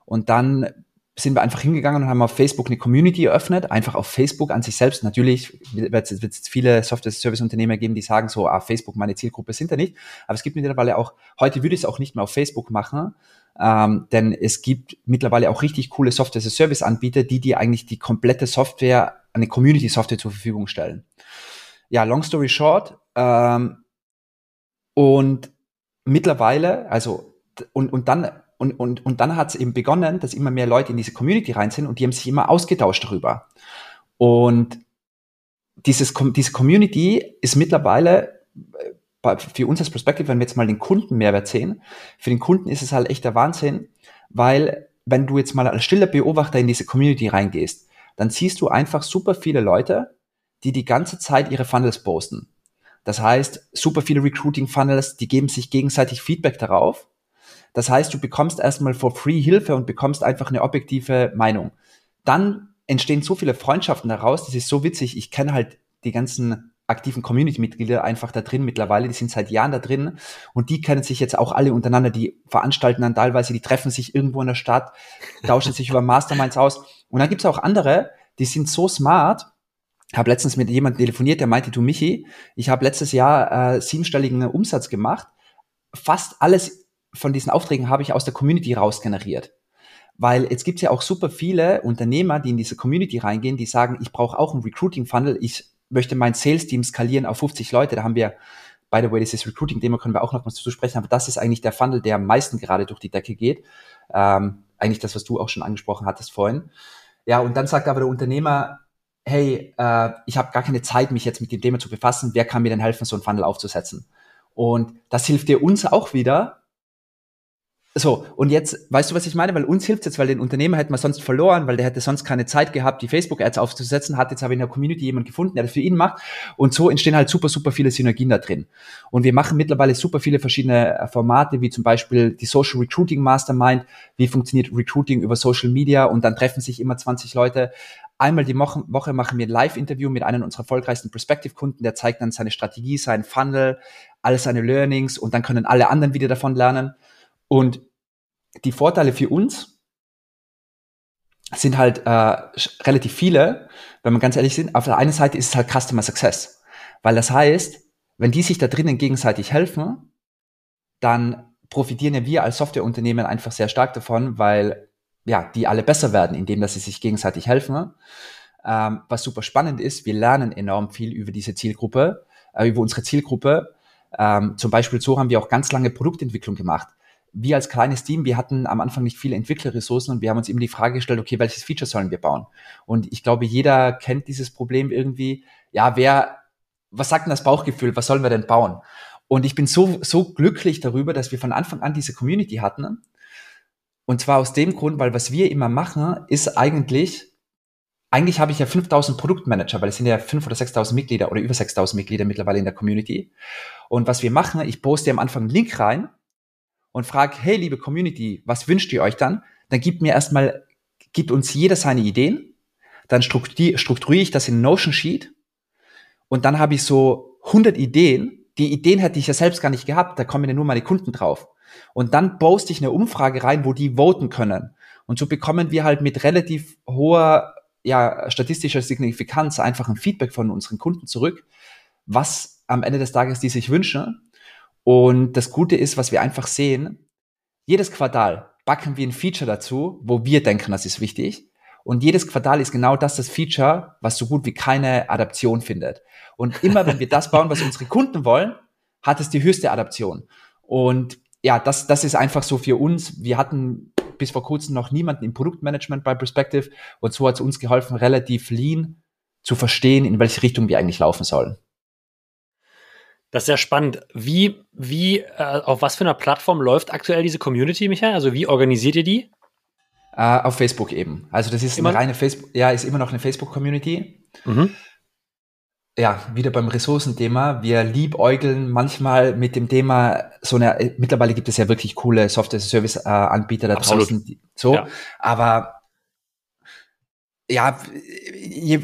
Und dann sind wir einfach hingegangen und haben auf Facebook eine Community eröffnet, einfach auf Facebook an sich selbst. Natürlich wird es viele Software-Service-Unternehmer geben, die sagen so, ah, Facebook, meine Zielgruppe sind da nicht. Aber es gibt mittlerweile auch, heute würde ich es auch nicht mehr auf Facebook machen, ähm, denn es gibt mittlerweile auch richtig coole Software-Service-Anbieter, die dir eigentlich die komplette Software, eine Community-Software zur Verfügung stellen. Ja, long story short, ähm, und mittlerweile, also, und, und dann und, und, und dann hat es eben begonnen, dass immer mehr Leute in diese Community rein sind und die haben sich immer ausgetauscht darüber. Und dieses, diese Community ist mittlerweile äh, für uns als Perspective, wenn wir jetzt mal den Kunden Mehrwert sehen, für den Kunden ist es halt echt der Wahnsinn, weil wenn du jetzt mal als stiller Beobachter in diese Community reingehst, dann siehst du einfach super viele Leute, die die ganze Zeit ihre Funnels posten. Das heißt, super viele Recruiting-Funnels, die geben sich gegenseitig Feedback darauf das heißt, du bekommst erstmal for free Hilfe und bekommst einfach eine objektive Meinung. Dann entstehen so viele Freundschaften daraus, das ist so witzig. Ich kenne halt die ganzen aktiven Community-Mitglieder einfach da drin mittlerweile, die sind seit Jahren da drin und die kennen sich jetzt auch alle untereinander, die veranstalten dann teilweise, die treffen sich irgendwo in der Stadt, tauschen sich über Masterminds aus. Und dann gibt's auch andere, die sind so smart, habe letztens mit jemandem telefoniert, der meinte, du Michi, ich habe letztes Jahr äh, siebenstelligen Umsatz gemacht, fast alles von diesen Aufträgen habe ich aus der Community raus generiert. Weil jetzt gibt es ja auch super viele Unternehmer, die in diese Community reingehen, die sagen, ich brauche auch einen Recruiting-Funnel, ich möchte mein Sales-Team skalieren auf 50 Leute. Da haben wir, by the way, dieses Recruiting-Thema können wir auch noch mal zu sprechen, aber das ist eigentlich der Funnel, der am meisten gerade durch die Decke geht. Ähm, eigentlich das, was du auch schon angesprochen hattest vorhin. Ja, und dann sagt aber der Unternehmer, hey, äh, ich habe gar keine Zeit, mich jetzt mit dem Thema zu befassen. Wer kann mir denn helfen, so einen Funnel aufzusetzen? Und das hilft dir uns auch wieder, so, und jetzt, weißt du, was ich meine? Weil uns hilft jetzt, weil den Unternehmer hätten wir sonst verloren, weil der hätte sonst keine Zeit gehabt, die Facebook-Ads aufzusetzen, hat jetzt aber in der Community jemand gefunden, der das für ihn macht. Und so entstehen halt super, super viele Synergien da drin. Und wir machen mittlerweile super viele verschiedene äh, Formate, wie zum Beispiel die Social Recruiting Mastermind, wie funktioniert Recruiting über Social Media und dann treffen sich immer 20 Leute. Einmal die Woche machen wir ein Live-Interview mit einem unserer erfolgreichsten Prospective-Kunden, der zeigt dann seine Strategie, seinen Funnel, alle seine Learnings und dann können alle anderen wieder davon lernen. Und die Vorteile für uns sind halt äh, relativ viele, wenn wir ganz ehrlich sind. Auf der einen Seite ist es halt Customer Success, weil das heißt, wenn die sich da drinnen gegenseitig helfen, dann profitieren ja wir als Softwareunternehmen einfach sehr stark davon, weil ja die alle besser werden, indem dass sie sich gegenseitig helfen. Ähm, was super spannend ist, wir lernen enorm viel über diese Zielgruppe, äh, über unsere Zielgruppe. Ähm, zum Beispiel so haben wir auch ganz lange Produktentwicklung gemacht wir als kleines Team, wir hatten am Anfang nicht viele Entwicklerressourcen und wir haben uns eben die Frage gestellt, okay, welches Feature sollen wir bauen? Und ich glaube, jeder kennt dieses Problem irgendwie. Ja, wer, was sagt denn das Bauchgefühl? Was sollen wir denn bauen? Und ich bin so, so glücklich darüber, dass wir von Anfang an diese Community hatten. Und zwar aus dem Grund, weil was wir immer machen, ist eigentlich, eigentlich habe ich ja 5000 Produktmanager, weil es sind ja 5 oder 6000 Mitglieder oder über 6000 Mitglieder mittlerweile in der Community. Und was wir machen, ich poste am Anfang einen Link rein und frage, hey, liebe Community, was wünscht ihr euch dann? Dann gibt mir erstmal, gibt uns jeder seine Ideen. Dann strukturiere ich das in Notion Sheet. Und dann habe ich so 100 Ideen. Die Ideen hätte ich ja selbst gar nicht gehabt. Da kommen ja nur meine Kunden drauf. Und dann poste ich eine Umfrage rein, wo die voten können. Und so bekommen wir halt mit relativ hoher ja, statistischer Signifikanz einfach ein Feedback von unseren Kunden zurück, was am Ende des Tages die sich wünschen. Und das Gute ist, was wir einfach sehen, jedes Quartal backen wir ein Feature dazu, wo wir denken, das ist wichtig. Und jedes Quartal ist genau das das Feature, was so gut wie keine Adaption findet. Und immer wenn wir das bauen, was unsere Kunden wollen, hat es die höchste Adaption. Und ja, das, das ist einfach so für uns. Wir hatten bis vor kurzem noch niemanden im Produktmanagement bei Perspective und so hat es uns geholfen, relativ lean zu verstehen, in welche Richtung wir eigentlich laufen sollen. Das ist sehr spannend. Wie, wie, äh, auf was für einer Plattform läuft aktuell diese Community, Michael? Also wie organisiert ihr die? Uh, auf Facebook eben. Also das ist immer eine reine Facebook, ja, ist immer noch eine Facebook-Community. Mhm. Ja, wieder beim Ressourcenthema. Wir liebäugeln manchmal mit dem Thema so eine, äh, mittlerweile gibt es ja wirklich coole Software-Service-Anbieter da Absolut. draußen, die, so, ja. aber ja,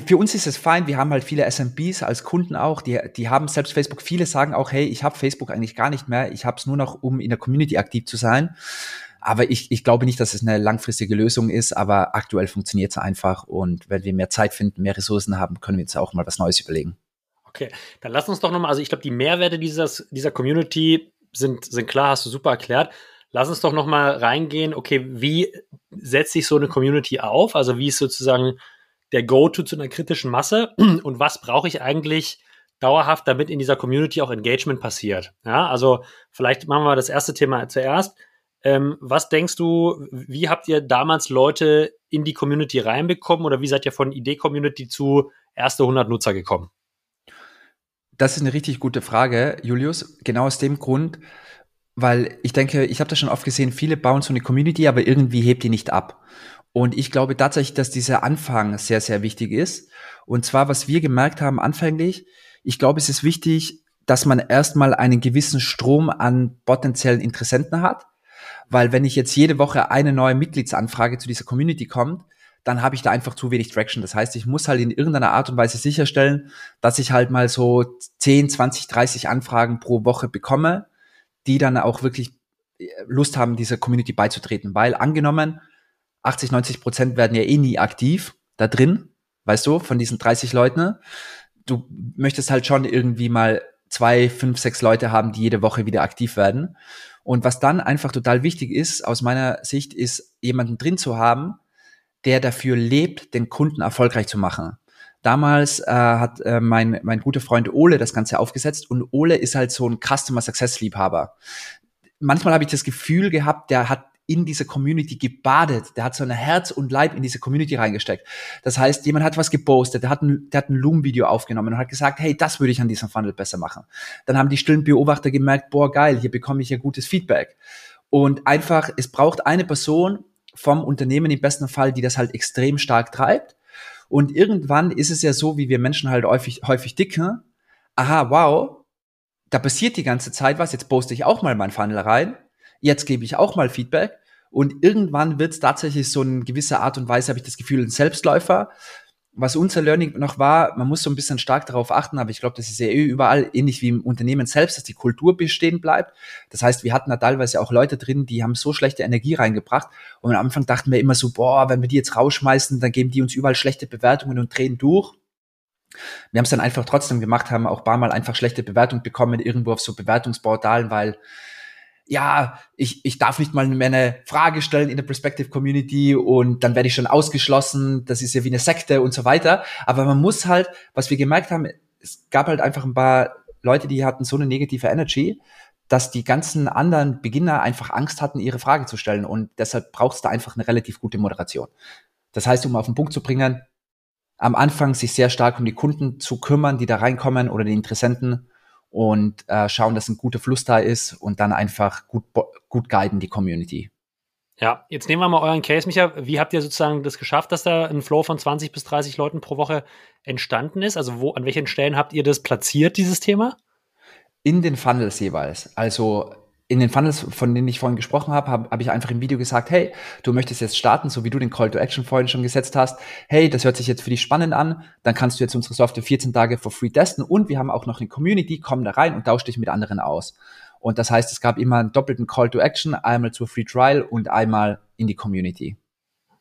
für uns ist es fein. Wir haben halt viele SMBs als Kunden auch, die, die haben selbst Facebook. Viele sagen auch, hey, ich habe Facebook eigentlich gar nicht mehr. Ich habe es nur noch, um in der Community aktiv zu sein. Aber ich, ich glaube nicht, dass es eine langfristige Lösung ist, aber aktuell funktioniert es einfach. Und wenn wir mehr Zeit finden, mehr Ressourcen haben, können wir jetzt auch mal was Neues überlegen. Okay, dann lass uns doch nochmal, also ich glaube, die Mehrwerte dieses, dieser Community sind, sind klar, hast du super erklärt. Lass uns doch noch mal reingehen, okay, wie setzt sich so eine Community auf? Also wie ist sozusagen der Go-To zu einer kritischen Masse [CLEARS THROAT] und was brauche ich eigentlich dauerhaft, damit in dieser Community auch Engagement passiert? Ja, also vielleicht machen wir das erste Thema zuerst. Ähm, was denkst du, wie habt ihr damals Leute in die Community reinbekommen oder wie seid ihr von Idee-Community zu erste 100 Nutzer gekommen? Das ist eine richtig gute Frage, Julius. Genau aus dem Grund, weil ich denke, ich habe das schon oft gesehen, viele bauen so eine Community, aber irgendwie hebt die nicht ab. Und ich glaube tatsächlich, dass dieser Anfang sehr, sehr wichtig ist. Und zwar, was wir gemerkt haben anfänglich, ich glaube, es ist wichtig, dass man erstmal einen gewissen Strom an potenziellen Interessenten hat. Weil wenn ich jetzt jede Woche eine neue Mitgliedsanfrage zu dieser Community kommt, dann habe ich da einfach zu wenig Traction. Das heißt, ich muss halt in irgendeiner Art und Weise sicherstellen, dass ich halt mal so 10, 20, 30 Anfragen pro Woche bekomme, die dann auch wirklich äh, Lust haben, dieser Community beizutreten. Weil angenommen, 80, 90 Prozent werden ja eh nie aktiv da drin, weißt du, von diesen 30 Leuten. Du möchtest halt schon irgendwie mal zwei, fünf, sechs Leute haben, die jede Woche wieder aktiv werden. Und was dann einfach total wichtig ist, aus meiner Sicht, ist jemanden drin zu haben, der dafür lebt, den Kunden erfolgreich zu machen. Damals äh, hat äh, mein, mein guter Freund Ole das Ganze aufgesetzt und Ole ist halt so ein Customer Success Liebhaber. Manchmal habe ich das Gefühl gehabt, der hat in diese Community gebadet. Der hat so ein Herz und Leib in diese Community reingesteckt. Das heißt, jemand hat was gepostet, der hat ein, der hat ein Loom-Video aufgenommen und hat gesagt, hey, das würde ich an diesem Funnel besser machen. Dann haben die stillen Beobachter gemerkt, boah, geil, hier bekomme ich ja gutes Feedback. Und einfach, es braucht eine Person vom Unternehmen im besten Fall, die das halt extrem stark treibt und irgendwann ist es ja so, wie wir Menschen halt häufig, häufig dicken. Aha, wow, da passiert die ganze Zeit was. Jetzt poste ich auch mal mein Funnel rein. Jetzt gebe ich auch mal Feedback. Und irgendwann wird es tatsächlich so in gewisser Art und Weise, habe ich das Gefühl, ein Selbstläufer was unser Learning noch war, man muss so ein bisschen stark darauf achten, aber ich glaube, das ist ja eh überall ähnlich wie im Unternehmen selbst, dass die Kultur bestehen bleibt. Das heißt, wir hatten da teilweise auch Leute drin, die haben so schlechte Energie reingebracht und am Anfang dachten wir immer so, boah, wenn wir die jetzt rausschmeißen, dann geben die uns überall schlechte Bewertungen und drehen durch. Wir haben es dann einfach trotzdem gemacht, haben auch ein paar Mal einfach schlechte Bewertungen bekommen irgendwo auf so Bewertungsportalen, weil ja, ich, ich darf nicht mal mehr eine Frage stellen in der Perspective Community und dann werde ich schon ausgeschlossen, das ist ja wie eine Sekte und so weiter. Aber man muss halt, was wir gemerkt haben, es gab halt einfach ein paar Leute, die hatten so eine negative Energy, dass die ganzen anderen Beginner einfach Angst hatten, ihre Frage zu stellen. Und deshalb braucht es da einfach eine relativ gute Moderation. Das heißt, um auf den Punkt zu bringen, am Anfang sich sehr stark um die Kunden zu kümmern, die da reinkommen oder die Interessenten und äh, schauen, dass ein guter Fluss da ist und dann einfach gut, gut guiden die Community. Ja, jetzt nehmen wir mal euren Case, Micha. Wie habt ihr sozusagen das geschafft, dass da ein Flow von 20 bis 30 Leuten pro Woche entstanden ist? Also wo, an welchen Stellen habt ihr das platziert, dieses Thema? In den Funnels jeweils. Also in den Funnels, von denen ich vorhin gesprochen habe, habe hab ich einfach im Video gesagt, hey, du möchtest jetzt starten, so wie du den Call to Action vorhin schon gesetzt hast. Hey, das hört sich jetzt für dich spannend an. Dann kannst du jetzt unsere Software 14 Tage for free testen und wir haben auch noch eine Community, komm da rein und tausch dich mit anderen aus. Und das heißt, es gab immer einen doppelten Call to Action, einmal zur Free Trial und einmal in die Community.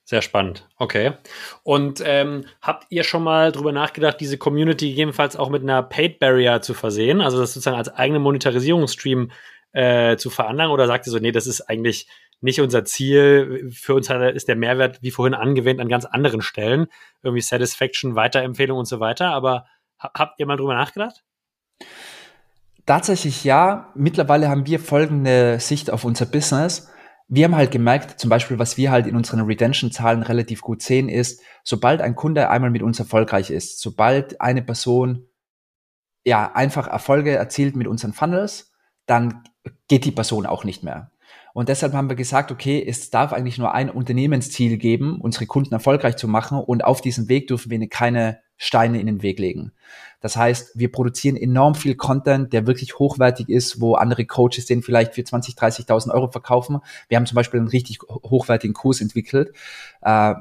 Sehr spannend. Okay. Und ähm, habt ihr schon mal drüber nachgedacht, diese Community gegebenenfalls auch mit einer Paid Barrier zu versehen? Also das sozusagen als eigene Monetarisierungsstream äh, zu veranlagen? Oder sagt ihr so, nee, das ist eigentlich nicht unser Ziel. Für uns ist der Mehrwert, wie vorhin angewendet, an ganz anderen Stellen. Irgendwie Satisfaction, Weiterempfehlung und so weiter. Aber habt ihr mal drüber nachgedacht? Tatsächlich ja. Mittlerweile haben wir folgende Sicht auf unser Business. Wir haben halt gemerkt, zum Beispiel, was wir halt in unseren Retention-Zahlen relativ gut sehen, ist, sobald ein Kunde einmal mit uns erfolgreich ist, sobald eine Person ja einfach Erfolge erzielt mit unseren Funnels, dann geht die Person auch nicht mehr. Und deshalb haben wir gesagt, okay, es darf eigentlich nur ein Unternehmensziel geben, unsere Kunden erfolgreich zu machen und auf diesem Weg dürfen wir keine Steine in den Weg legen. Das heißt, wir produzieren enorm viel Content, der wirklich hochwertig ist, wo andere Coaches den vielleicht für 20, 30.000 Euro verkaufen. Wir haben zum Beispiel einen richtig hochwertigen Kurs entwickelt. Äh,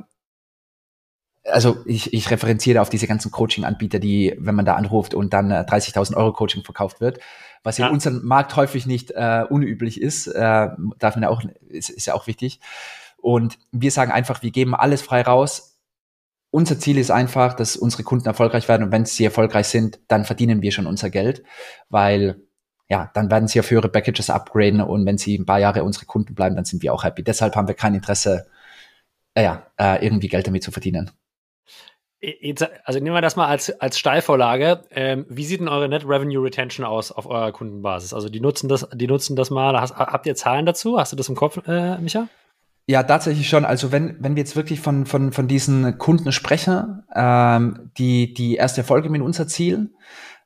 also ich, ich referenziere auf diese ganzen Coaching-Anbieter, die, wenn man da anruft und dann 30.000 Euro Coaching verkauft wird, was ja. in unserem Markt häufig nicht äh, unüblich ist, äh, darf man ja auch, ist, ist ja auch wichtig. Und wir sagen einfach, wir geben alles frei raus. Unser Ziel ist einfach, dass unsere Kunden erfolgreich werden und wenn sie erfolgreich sind, dann verdienen wir schon unser Geld, weil ja, dann werden sie auf höhere Packages upgraden und wenn sie ein paar Jahre unsere Kunden bleiben, dann sind wir auch happy. Deshalb haben wir kein Interesse, äh, ja, äh, irgendwie Geld damit zu verdienen. Jetzt, also nehmen wir das mal als, als Steilvorlage. Ähm, wie sieht denn eure Net Revenue Retention aus auf eurer Kundenbasis? Also die nutzen das, die nutzen das mal. Hast, habt ihr Zahlen dazu? Hast du das im Kopf, äh, Micha? Ja, tatsächlich schon. Also wenn, wenn wir jetzt wirklich von, von, von diesen Kunden sprechen, ähm, die, die erste Erfolge mit uns erzielen,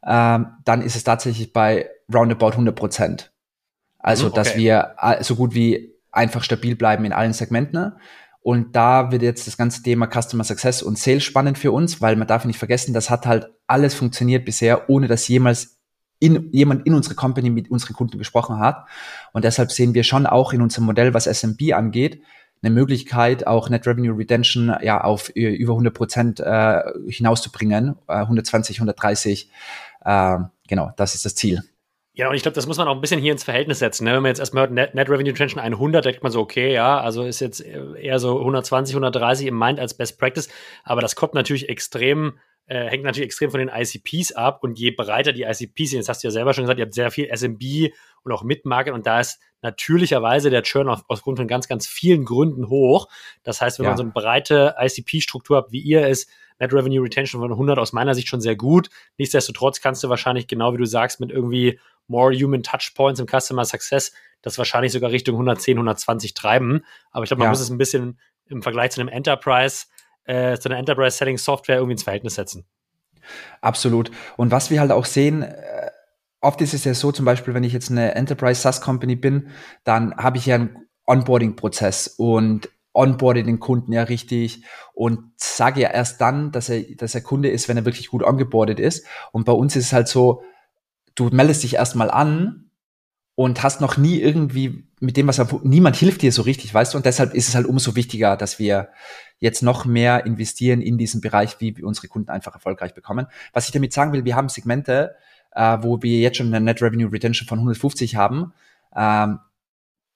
ähm, dann ist es tatsächlich bei roundabout 100 Prozent. Also, mhm, okay. dass wir äh, so gut wie einfach stabil bleiben in allen Segmenten. Und da wird jetzt das ganze Thema Customer Success und Sales spannend für uns, weil man darf nicht vergessen, das hat halt alles funktioniert bisher, ohne dass jemals in, jemand in unsere Company mit unseren Kunden gesprochen hat. Und deshalb sehen wir schon auch in unserem Modell, was SMB angeht, eine Möglichkeit, auch Net Revenue Retention ja auf über 100 Prozent äh, hinauszubringen, äh, 120, 130. Äh, genau, das ist das Ziel. Ja, und ich glaube, das muss man auch ein bisschen hier ins Verhältnis setzen. Ne? Wenn man jetzt erstmal hört, Net, Net Revenue Retention 100, denkt man so, okay, ja, also ist jetzt eher so 120, 130 im Mind als Best Practice. Aber das kommt natürlich extrem, äh, hängt natürlich extrem von den ICPs ab. Und je breiter die ICPs sind, jetzt hast du ja selber schon gesagt, ihr habt sehr viel SMB und auch Mid-Market. Und da ist natürlicherweise der Churn aus, aus Grund von ganz, ganz vielen Gründen hoch. Das heißt, wenn ja. man so eine breite ICP-Struktur hat, wie ihr ist, Net Revenue Retention von 100 aus meiner Sicht schon sehr gut. Nichtsdestotrotz kannst du wahrscheinlich, genau wie du sagst, mit irgendwie More Human Touchpoints im Customer Success das wahrscheinlich sogar Richtung 110, 120 treiben. Aber ich glaube, man ja. muss es ein bisschen im Vergleich zu einem Enterprise, äh, zu einer Enterprise-Setting Software irgendwie ins Verhältnis setzen. Absolut. Und was wir halt auch sehen, äh, oft ist es ja so, zum Beispiel, wenn ich jetzt eine Enterprise SaaS Company bin, dann habe ich ja einen Onboarding-Prozess und onboarde den Kunden ja richtig und sage ja erst dann, dass er, dass er Kunde ist, wenn er wirklich gut ongeboardet ist. Und bei uns ist es halt so, du meldest dich erstmal an und hast noch nie irgendwie mit dem, was er, niemand hilft dir so richtig, weißt du? Und deshalb ist es halt umso wichtiger, dass wir jetzt noch mehr investieren in diesen Bereich, wie wir unsere Kunden einfach erfolgreich bekommen. Was ich damit sagen will, wir haben Segmente, äh, wo wir jetzt schon eine Net Revenue Retention von 150 haben, ähm,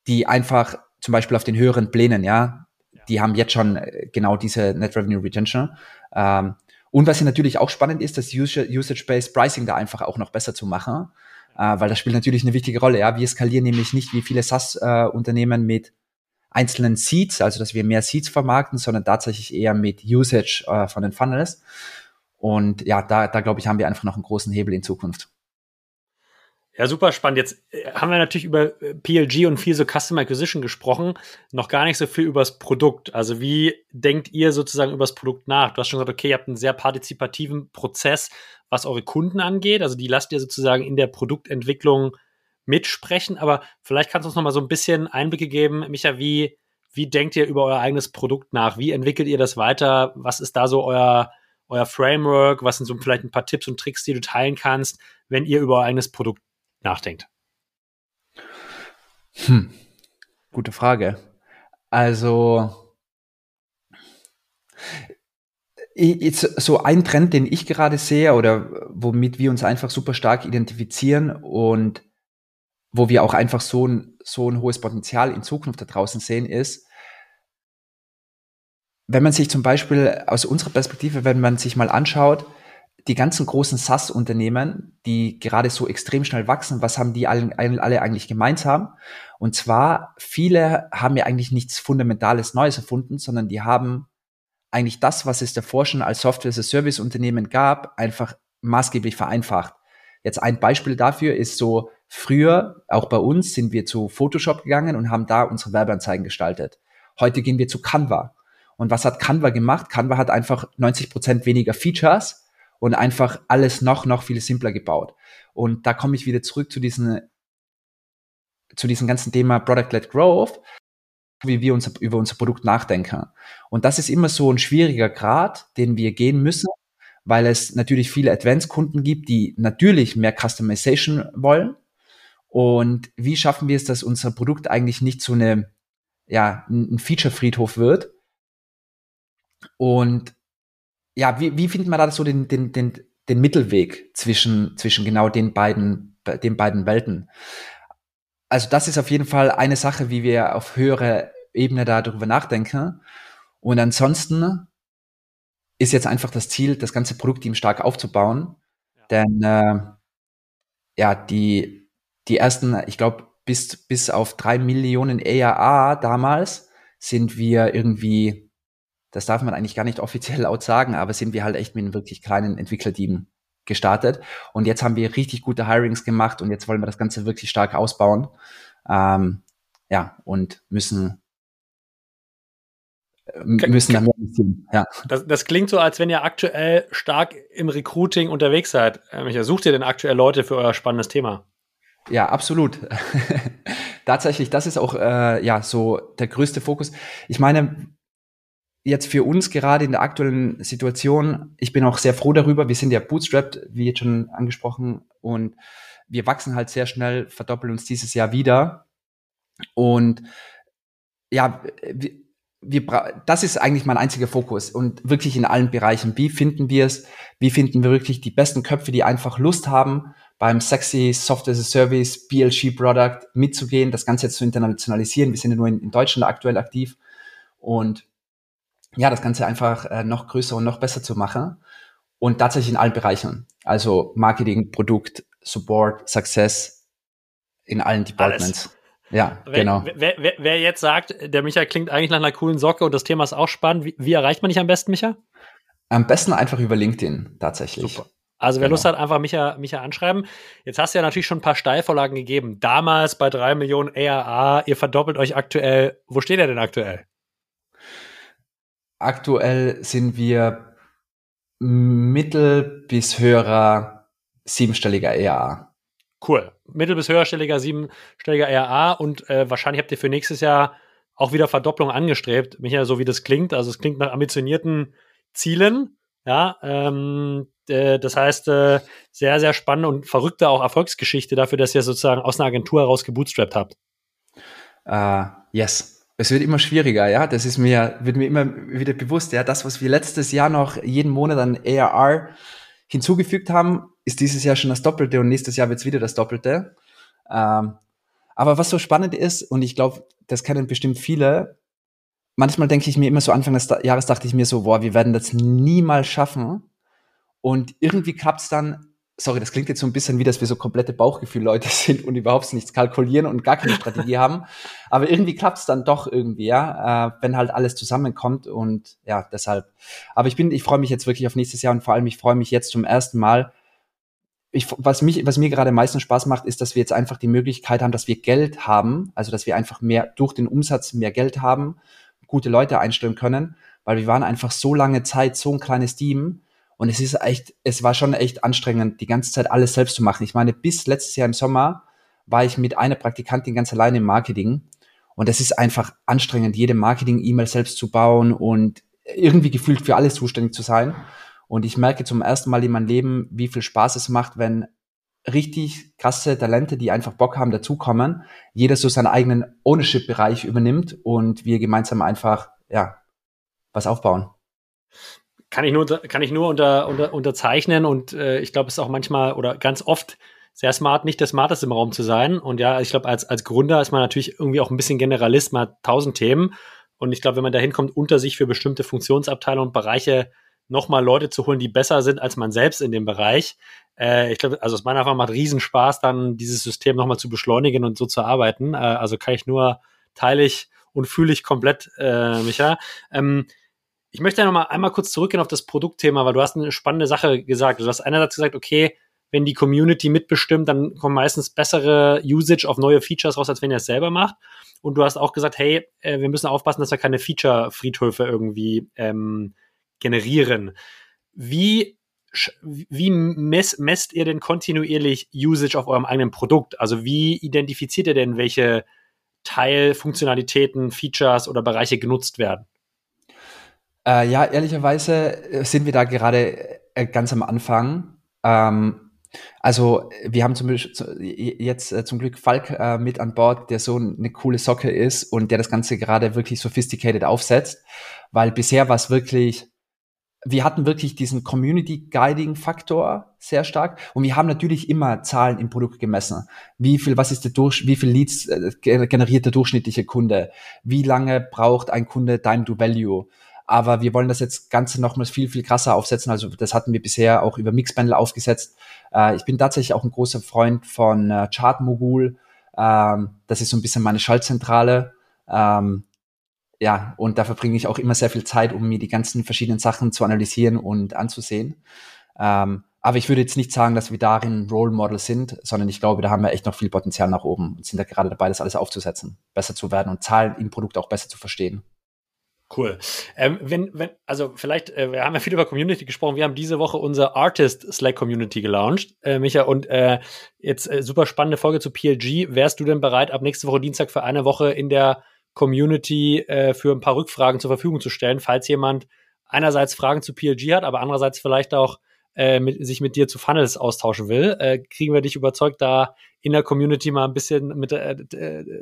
die einfach zum Beispiel auf den höheren Plänen, ja, die haben jetzt schon äh, genau diese Net Revenue Retention. Ähm, und was hier natürlich auch spannend ist, das Usage-Based Pricing da einfach auch noch besser zu machen, äh, weil das spielt natürlich eine wichtige Rolle. Ja, wir skalieren nämlich nicht wie viele SaaS-Unternehmen mit einzelnen Seeds, also dass wir mehr Seeds vermarkten, sondern tatsächlich eher mit Usage äh, von den Funnels. Und ja, da, da glaube ich, haben wir einfach noch einen großen Hebel in Zukunft. Ja, super spannend. Jetzt äh, haben wir natürlich über äh, PLG und viel so Customer Acquisition gesprochen, noch gar nicht so viel übers Produkt. Also wie denkt ihr sozusagen übers Produkt nach? Du hast schon gesagt, okay, ihr habt einen sehr partizipativen Prozess, was eure Kunden angeht. Also die lasst ihr sozusagen in der Produktentwicklung mitsprechen. Aber vielleicht kannst du uns noch mal so ein bisschen Einblicke geben, Micha, wie, wie denkt ihr über euer eigenes Produkt nach? Wie entwickelt ihr das weiter? Was ist da so euer, euer Framework? Was sind so vielleicht ein paar Tipps und Tricks, die du teilen kannst, wenn ihr über euer eigenes Produkt nachdenkt? Hm. Gute Frage. Also, so ein Trend, den ich gerade sehe oder womit wir uns einfach super stark identifizieren und wo wir auch einfach so ein, so ein hohes Potenzial in Zukunft da draußen sehen, ist, wenn man sich zum Beispiel aus unserer Perspektive, wenn man sich mal anschaut, die ganzen großen SaaS-Unternehmen, die gerade so extrem schnell wachsen, was haben die alle, alle eigentlich gemeinsam? Und zwar, viele haben ja eigentlich nichts Fundamentales Neues erfunden, sondern die haben eigentlich das, was es davor schon als Software-as-a-Service-Unternehmen gab, einfach maßgeblich vereinfacht. Jetzt ein Beispiel dafür ist so, früher, auch bei uns, sind wir zu Photoshop gegangen und haben da unsere Werbeanzeigen gestaltet. Heute gehen wir zu Canva. Und was hat Canva gemacht? Canva hat einfach 90 Prozent weniger Features und einfach alles noch, noch viel simpler gebaut. Und da komme ich wieder zurück zu diesen, zu diesem ganzen Thema Product-led Growth, wie wir uns über unser Produkt nachdenken. Und das ist immer so ein schwieriger Grad, den wir gehen müssen, weil es natürlich viele Advanced-Kunden gibt, die natürlich mehr Customization wollen. Und wie schaffen wir es, dass unser Produkt eigentlich nicht so eine, ja, ein Feature-Friedhof wird? Und ja, wie, wie findet man da so den, den, den, den Mittelweg zwischen, zwischen genau den beiden, den beiden Welten? Also das ist auf jeden Fall eine Sache, wie wir auf höhere Ebene darüber nachdenken. Und ansonsten ist jetzt einfach das Ziel, das ganze Produktteam stark aufzubauen. Ja. Denn äh, ja, die, die ersten, ich glaube, bis, bis auf drei Millionen ERA damals sind wir irgendwie das darf man eigentlich gar nicht offiziell [LAUGHS] laut sagen, aber sind wir halt echt mit einem wirklich kleinen Entwicklerteam gestartet. Und jetzt haben wir richtig gute Hirings gemacht und jetzt wollen wir das Ganze wirklich stark ausbauen. Ähm, ja, und müssen äh, müssen dann mehr investieren. Ja. Das, das klingt so, als wenn ihr aktuell stark im Recruiting unterwegs seid. Michael, sucht ihr denn aktuell Leute für euer spannendes Thema? Ja, absolut. [LAUGHS] Tatsächlich, das ist auch äh, ja so der größte Fokus. Ich meine, jetzt für uns gerade in der aktuellen Situation, ich bin auch sehr froh darüber, wir sind ja bootstrapped, wie jetzt schon angesprochen, und wir wachsen halt sehr schnell, verdoppeln uns dieses Jahr wieder. Und ja, wir, wir, das ist eigentlich mein einziger Fokus und wirklich in allen Bereichen. Wie finden wir es? Wie finden wir wirklich die besten Köpfe, die einfach Lust haben, beim sexy Software as a Service, BLG Product mitzugehen, das Ganze jetzt zu internationalisieren. Wir sind ja nur in, in Deutschland aktuell aktiv und ja, das Ganze einfach äh, noch größer und noch besser zu machen. Und tatsächlich in allen Bereichen. Also Marketing, Produkt, Support, Success, in allen Departments. Alles. Ja, wer, genau. Wer, wer, wer, jetzt sagt, der Micha klingt eigentlich nach einer coolen Socke und das Thema ist auch spannend, wie, wie erreicht man dich am besten, Micha? Am besten einfach über LinkedIn, tatsächlich. Super. Also wer genau. Lust hat, einfach Micha, Micha anschreiben. Jetzt hast du ja natürlich schon ein paar Steilvorlagen gegeben. Damals bei drei Millionen ARA, ihr verdoppelt euch aktuell. Wo steht ihr denn aktuell? Aktuell sind wir mittel- bis höherer siebenstelliger ERA. Cool. Mittel- bis höherstelliger siebenstelliger ERA und äh, wahrscheinlich habt ihr für nächstes Jahr auch wieder Verdopplung angestrebt. Michael, so wie das klingt. Also es klingt nach ambitionierten Zielen. Ja, ähm, äh, das heißt, äh, sehr, sehr spannende und verrückte auch Erfolgsgeschichte dafür, dass ihr sozusagen aus einer Agentur heraus gebootstrapped habt. Uh, yes es wird immer schwieriger, ja. Das ist mir, wird mir immer wieder bewusst, ja. Das, was wir letztes Jahr noch jeden Monat an ARR hinzugefügt haben, ist dieses Jahr schon das Doppelte und nächstes Jahr wird es wieder das Doppelte. Ähm, aber was so spannend ist, und ich glaube, das kennen bestimmt viele, manchmal denke ich mir immer so, Anfang des Jahres dachte ich mir so, boah, wir werden das niemals schaffen. Und irgendwie klappt es dann sorry, das klingt jetzt so ein bisschen wie, dass wir so komplette Bauchgefühl-Leute [LAUGHS] sind und überhaupt nichts kalkulieren und gar keine Strategie haben. Aber irgendwie klappt es dann doch irgendwie, ja, äh, wenn halt alles zusammenkommt und ja, deshalb. Aber ich bin, ich freue mich jetzt wirklich auf nächstes Jahr und vor allem ich freue mich jetzt zum ersten Mal. Ich, was mich, was mir gerade am meisten Spaß macht, ist, dass wir jetzt einfach die Möglichkeit haben, dass wir Geld haben, also dass wir einfach mehr durch den Umsatz mehr Geld haben, gute Leute einstellen können, weil wir waren einfach so lange Zeit so ein kleines Team, und es ist echt, es war schon echt anstrengend, die ganze Zeit alles selbst zu machen. Ich meine, bis letztes Jahr im Sommer war ich mit einer Praktikantin ganz alleine im Marketing. Und es ist einfach anstrengend, jede Marketing-E-Mail selbst zu bauen und irgendwie gefühlt für alles zuständig zu sein. Und ich merke zum ersten Mal in meinem Leben, wie viel Spaß es macht, wenn richtig krasse Talente, die einfach Bock haben, dazukommen, jeder so seinen eigenen Ownership-Bereich übernimmt und wir gemeinsam einfach, ja, was aufbauen kann ich nur, kann ich nur unter, unter, unterzeichnen und äh, ich glaube, es ist auch manchmal oder ganz oft sehr smart, nicht der Smarteste im Raum zu sein. Und ja, ich glaube, als, als Gründer ist man natürlich irgendwie auch ein bisschen Generalist, man hat tausend Themen. Und ich glaube, wenn man da hinkommt, unter sich für bestimmte Funktionsabteilungen und Bereiche nochmal Leute zu holen, die besser sind als man selbst in dem Bereich. Äh, ich glaube, also aus meiner Erfahrung macht riesen Spaß, dann dieses System nochmal zu beschleunigen und so zu arbeiten. Äh, also kann ich nur teilig und fühle ich komplett, äh, Micha. Ähm, ich möchte noch mal einmal kurz zurückgehen auf das Produktthema, weil du hast eine spannende Sache gesagt. Du hast einerseits gesagt, okay, wenn die Community mitbestimmt, dann kommen meistens bessere Usage auf neue Features raus, als wenn ihr es selber macht. Und du hast auch gesagt, hey, äh, wir müssen aufpassen, dass wir keine Feature-Friedhöfe irgendwie ähm, generieren. Wie, wie mess, messt ihr denn kontinuierlich Usage auf eurem eigenen Produkt? Also wie identifiziert ihr denn, welche Teilfunktionalitäten, Features oder Bereiche genutzt werden? Äh, ja, ehrlicherweise sind wir da gerade äh, ganz am Anfang. Ähm, also wir haben zum jetzt äh, zum Glück Falk äh, mit an Bord, der so eine coole Socke ist und der das Ganze gerade wirklich sophisticated aufsetzt, weil bisher war es wirklich wir hatten wirklich diesen Community-Guiding-Faktor sehr stark und wir haben natürlich immer Zahlen im Produkt gemessen. Wie viel, was ist der Durch, wie viel Leads äh, generiert der durchschnittliche Kunde? Wie lange braucht ein Kunde Time to Value? Aber wir wollen das jetzt Ganze nochmals viel, viel krasser aufsetzen. Also das hatten wir bisher auch über Mixpanel aufgesetzt. Äh, ich bin tatsächlich auch ein großer Freund von äh, Chartmogul. Ähm, das ist so ein bisschen meine Schaltzentrale. Ähm, ja, und da verbringe ich auch immer sehr viel Zeit, um mir die ganzen verschiedenen Sachen zu analysieren und anzusehen. Ähm, aber ich würde jetzt nicht sagen, dass wir darin Role Model sind, sondern ich glaube, da haben wir echt noch viel Potenzial nach oben und sind da gerade dabei, das alles aufzusetzen, besser zu werden und Zahlen im Produkt auch besser zu verstehen. Cool. Ähm, wenn, wenn, also vielleicht, äh, wir haben ja viel über Community gesprochen. Wir haben diese Woche unser Artist Slack Community gelauncht, äh, Micha, und äh, jetzt äh, super spannende Folge zu PLG. Wärst du denn bereit, ab nächste Woche Dienstag für eine Woche in der Community äh, für ein paar Rückfragen zur Verfügung zu stellen, falls jemand einerseits Fragen zu PLG hat, aber andererseits vielleicht auch äh, mit, sich mit dir zu Funnels austauschen will, äh, kriegen wir dich überzeugt, da in der Community mal ein bisschen mit äh,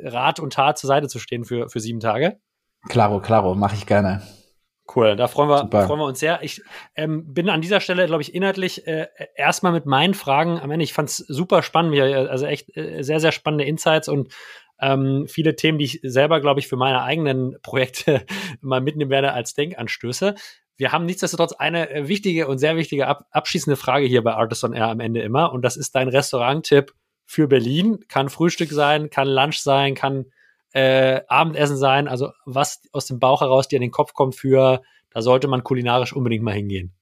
Rat und Tat zur Seite zu stehen für, für sieben Tage? Klaro, klaro, mache ich gerne. Cool, da freuen wir, freuen wir uns sehr. Ich ähm, bin an dieser Stelle, glaube ich, inhaltlich äh, erstmal mit meinen Fragen am Ende. Ich fand es super spannend, also echt äh, sehr, sehr spannende Insights und ähm, viele Themen, die ich selber, glaube ich, für meine eigenen Projekte [LAUGHS] mal mitnehmen werde als Denkanstöße. Wir haben nichtsdestotrotz eine äh, wichtige und sehr wichtige ab abschließende Frage hier bei Artist on Air am Ende immer. Und das ist dein Restaurant-Tipp für Berlin. Kann Frühstück sein, kann Lunch sein, kann äh, Abendessen sein. Also was aus dem Bauch heraus dir in den Kopf kommt für, da sollte man kulinarisch unbedingt mal hingehen.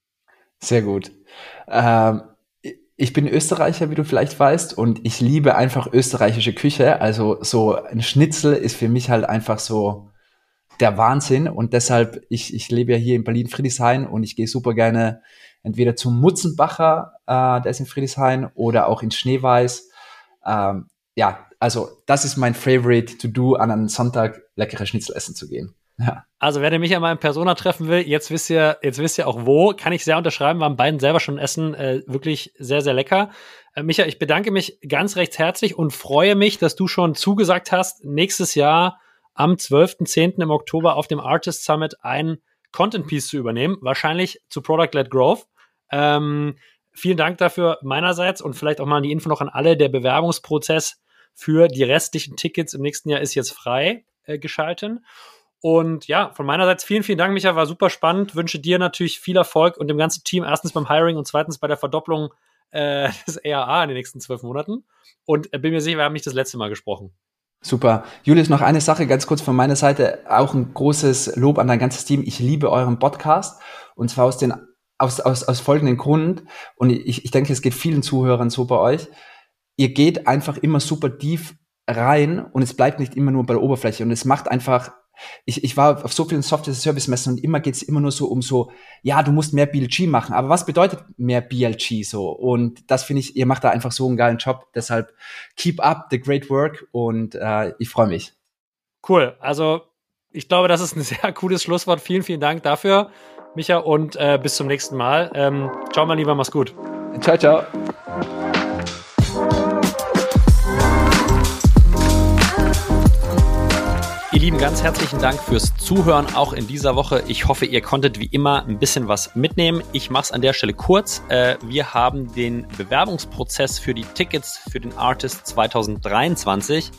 Sehr gut. Ähm, ich bin Österreicher, wie du vielleicht weißt, und ich liebe einfach österreichische Küche. Also so ein Schnitzel ist für mich halt einfach so der Wahnsinn. Und deshalb, ich, ich lebe ja hier in Berlin-Friedrichshain und ich gehe super gerne entweder zum Mutzenbacher, äh, der ist in Friedrichshain, oder auch in Schneeweiß. Ähm, ja, also das ist mein Favorite to do, an einem Sonntag leckere Schnitzel essen zu gehen. Ja. Also, wer mich an meinem Persona treffen will, jetzt wisst ihr, jetzt wisst ihr auch wo, kann ich sehr unterschreiben. Wir haben beiden selber schon essen, äh, wirklich sehr, sehr lecker. Äh, Micha, ich bedanke mich ganz recht herzlich und freue mich, dass du schon zugesagt hast, nächstes Jahr am 12.10. im Oktober auf dem Artist Summit ein Content Piece zu übernehmen, wahrscheinlich zu Product-Led Growth. Ähm, vielen Dank dafür meinerseits und vielleicht auch mal die Info noch an alle. Der Bewerbungsprozess für die restlichen Tickets im nächsten Jahr ist jetzt frei äh, geschalten. Und ja, von meiner Seite vielen, vielen Dank, Micha, war super spannend. Wünsche dir natürlich viel Erfolg und dem ganzen Team erstens beim Hiring und zweitens bei der Verdopplung äh, [LAUGHS] des ERA in den nächsten zwölf Monaten. Und äh, bin mir sicher, wir haben nicht das letzte Mal gesprochen. Super. Julius, noch eine Sache ganz kurz von meiner Seite. Auch ein großes Lob an dein ganzes Team. Ich liebe euren Podcast und zwar aus den aus, aus, aus folgendem Grund. Und ich, ich denke, es geht vielen Zuhörern so bei euch. Ihr geht einfach immer super tief rein und es bleibt nicht immer nur bei der Oberfläche und es macht einfach ich, ich war auf so vielen Software-Service-Messen und immer geht es immer nur so um so, ja, du musst mehr BLG machen. Aber was bedeutet mehr BLG so? Und das finde ich, ihr macht da einfach so einen geilen Job. Deshalb keep up the great work und äh, ich freue mich. Cool. Also ich glaube, das ist ein [LAUGHS] sehr cooles Schlusswort. Vielen, vielen Dank dafür, Micha, und äh, bis zum nächsten Mal. Ähm, ciao, mein Lieber, mach's gut. Ciao, ciao. Lieben, ganz herzlichen Dank fürs Zuhören auch in dieser Woche. Ich hoffe, ihr konntet wie immer ein bisschen was mitnehmen. Ich mache es an der Stelle kurz. Äh, wir haben den Bewerbungsprozess für die Tickets für den Artist 2023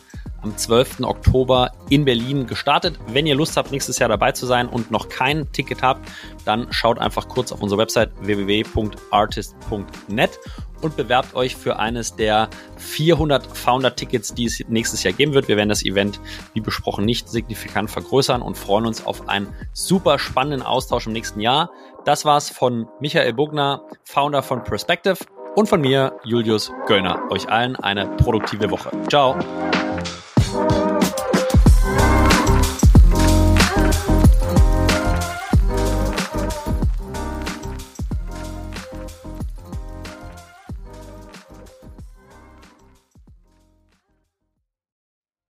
am 12. Oktober in Berlin gestartet. Wenn ihr Lust habt, nächstes Jahr dabei zu sein und noch kein Ticket habt, dann schaut einfach kurz auf unsere Website www.artist.net und bewerbt euch für eines der 400 Founder-Tickets, die es nächstes Jahr geben wird. Wir werden das Event, wie besprochen, nicht signifikant vergrößern und freuen uns auf einen super spannenden Austausch im nächsten Jahr. Das war's von Michael Bugner, Founder von Perspective und von mir, Julius Göllner. Euch allen eine produktive Woche. Ciao.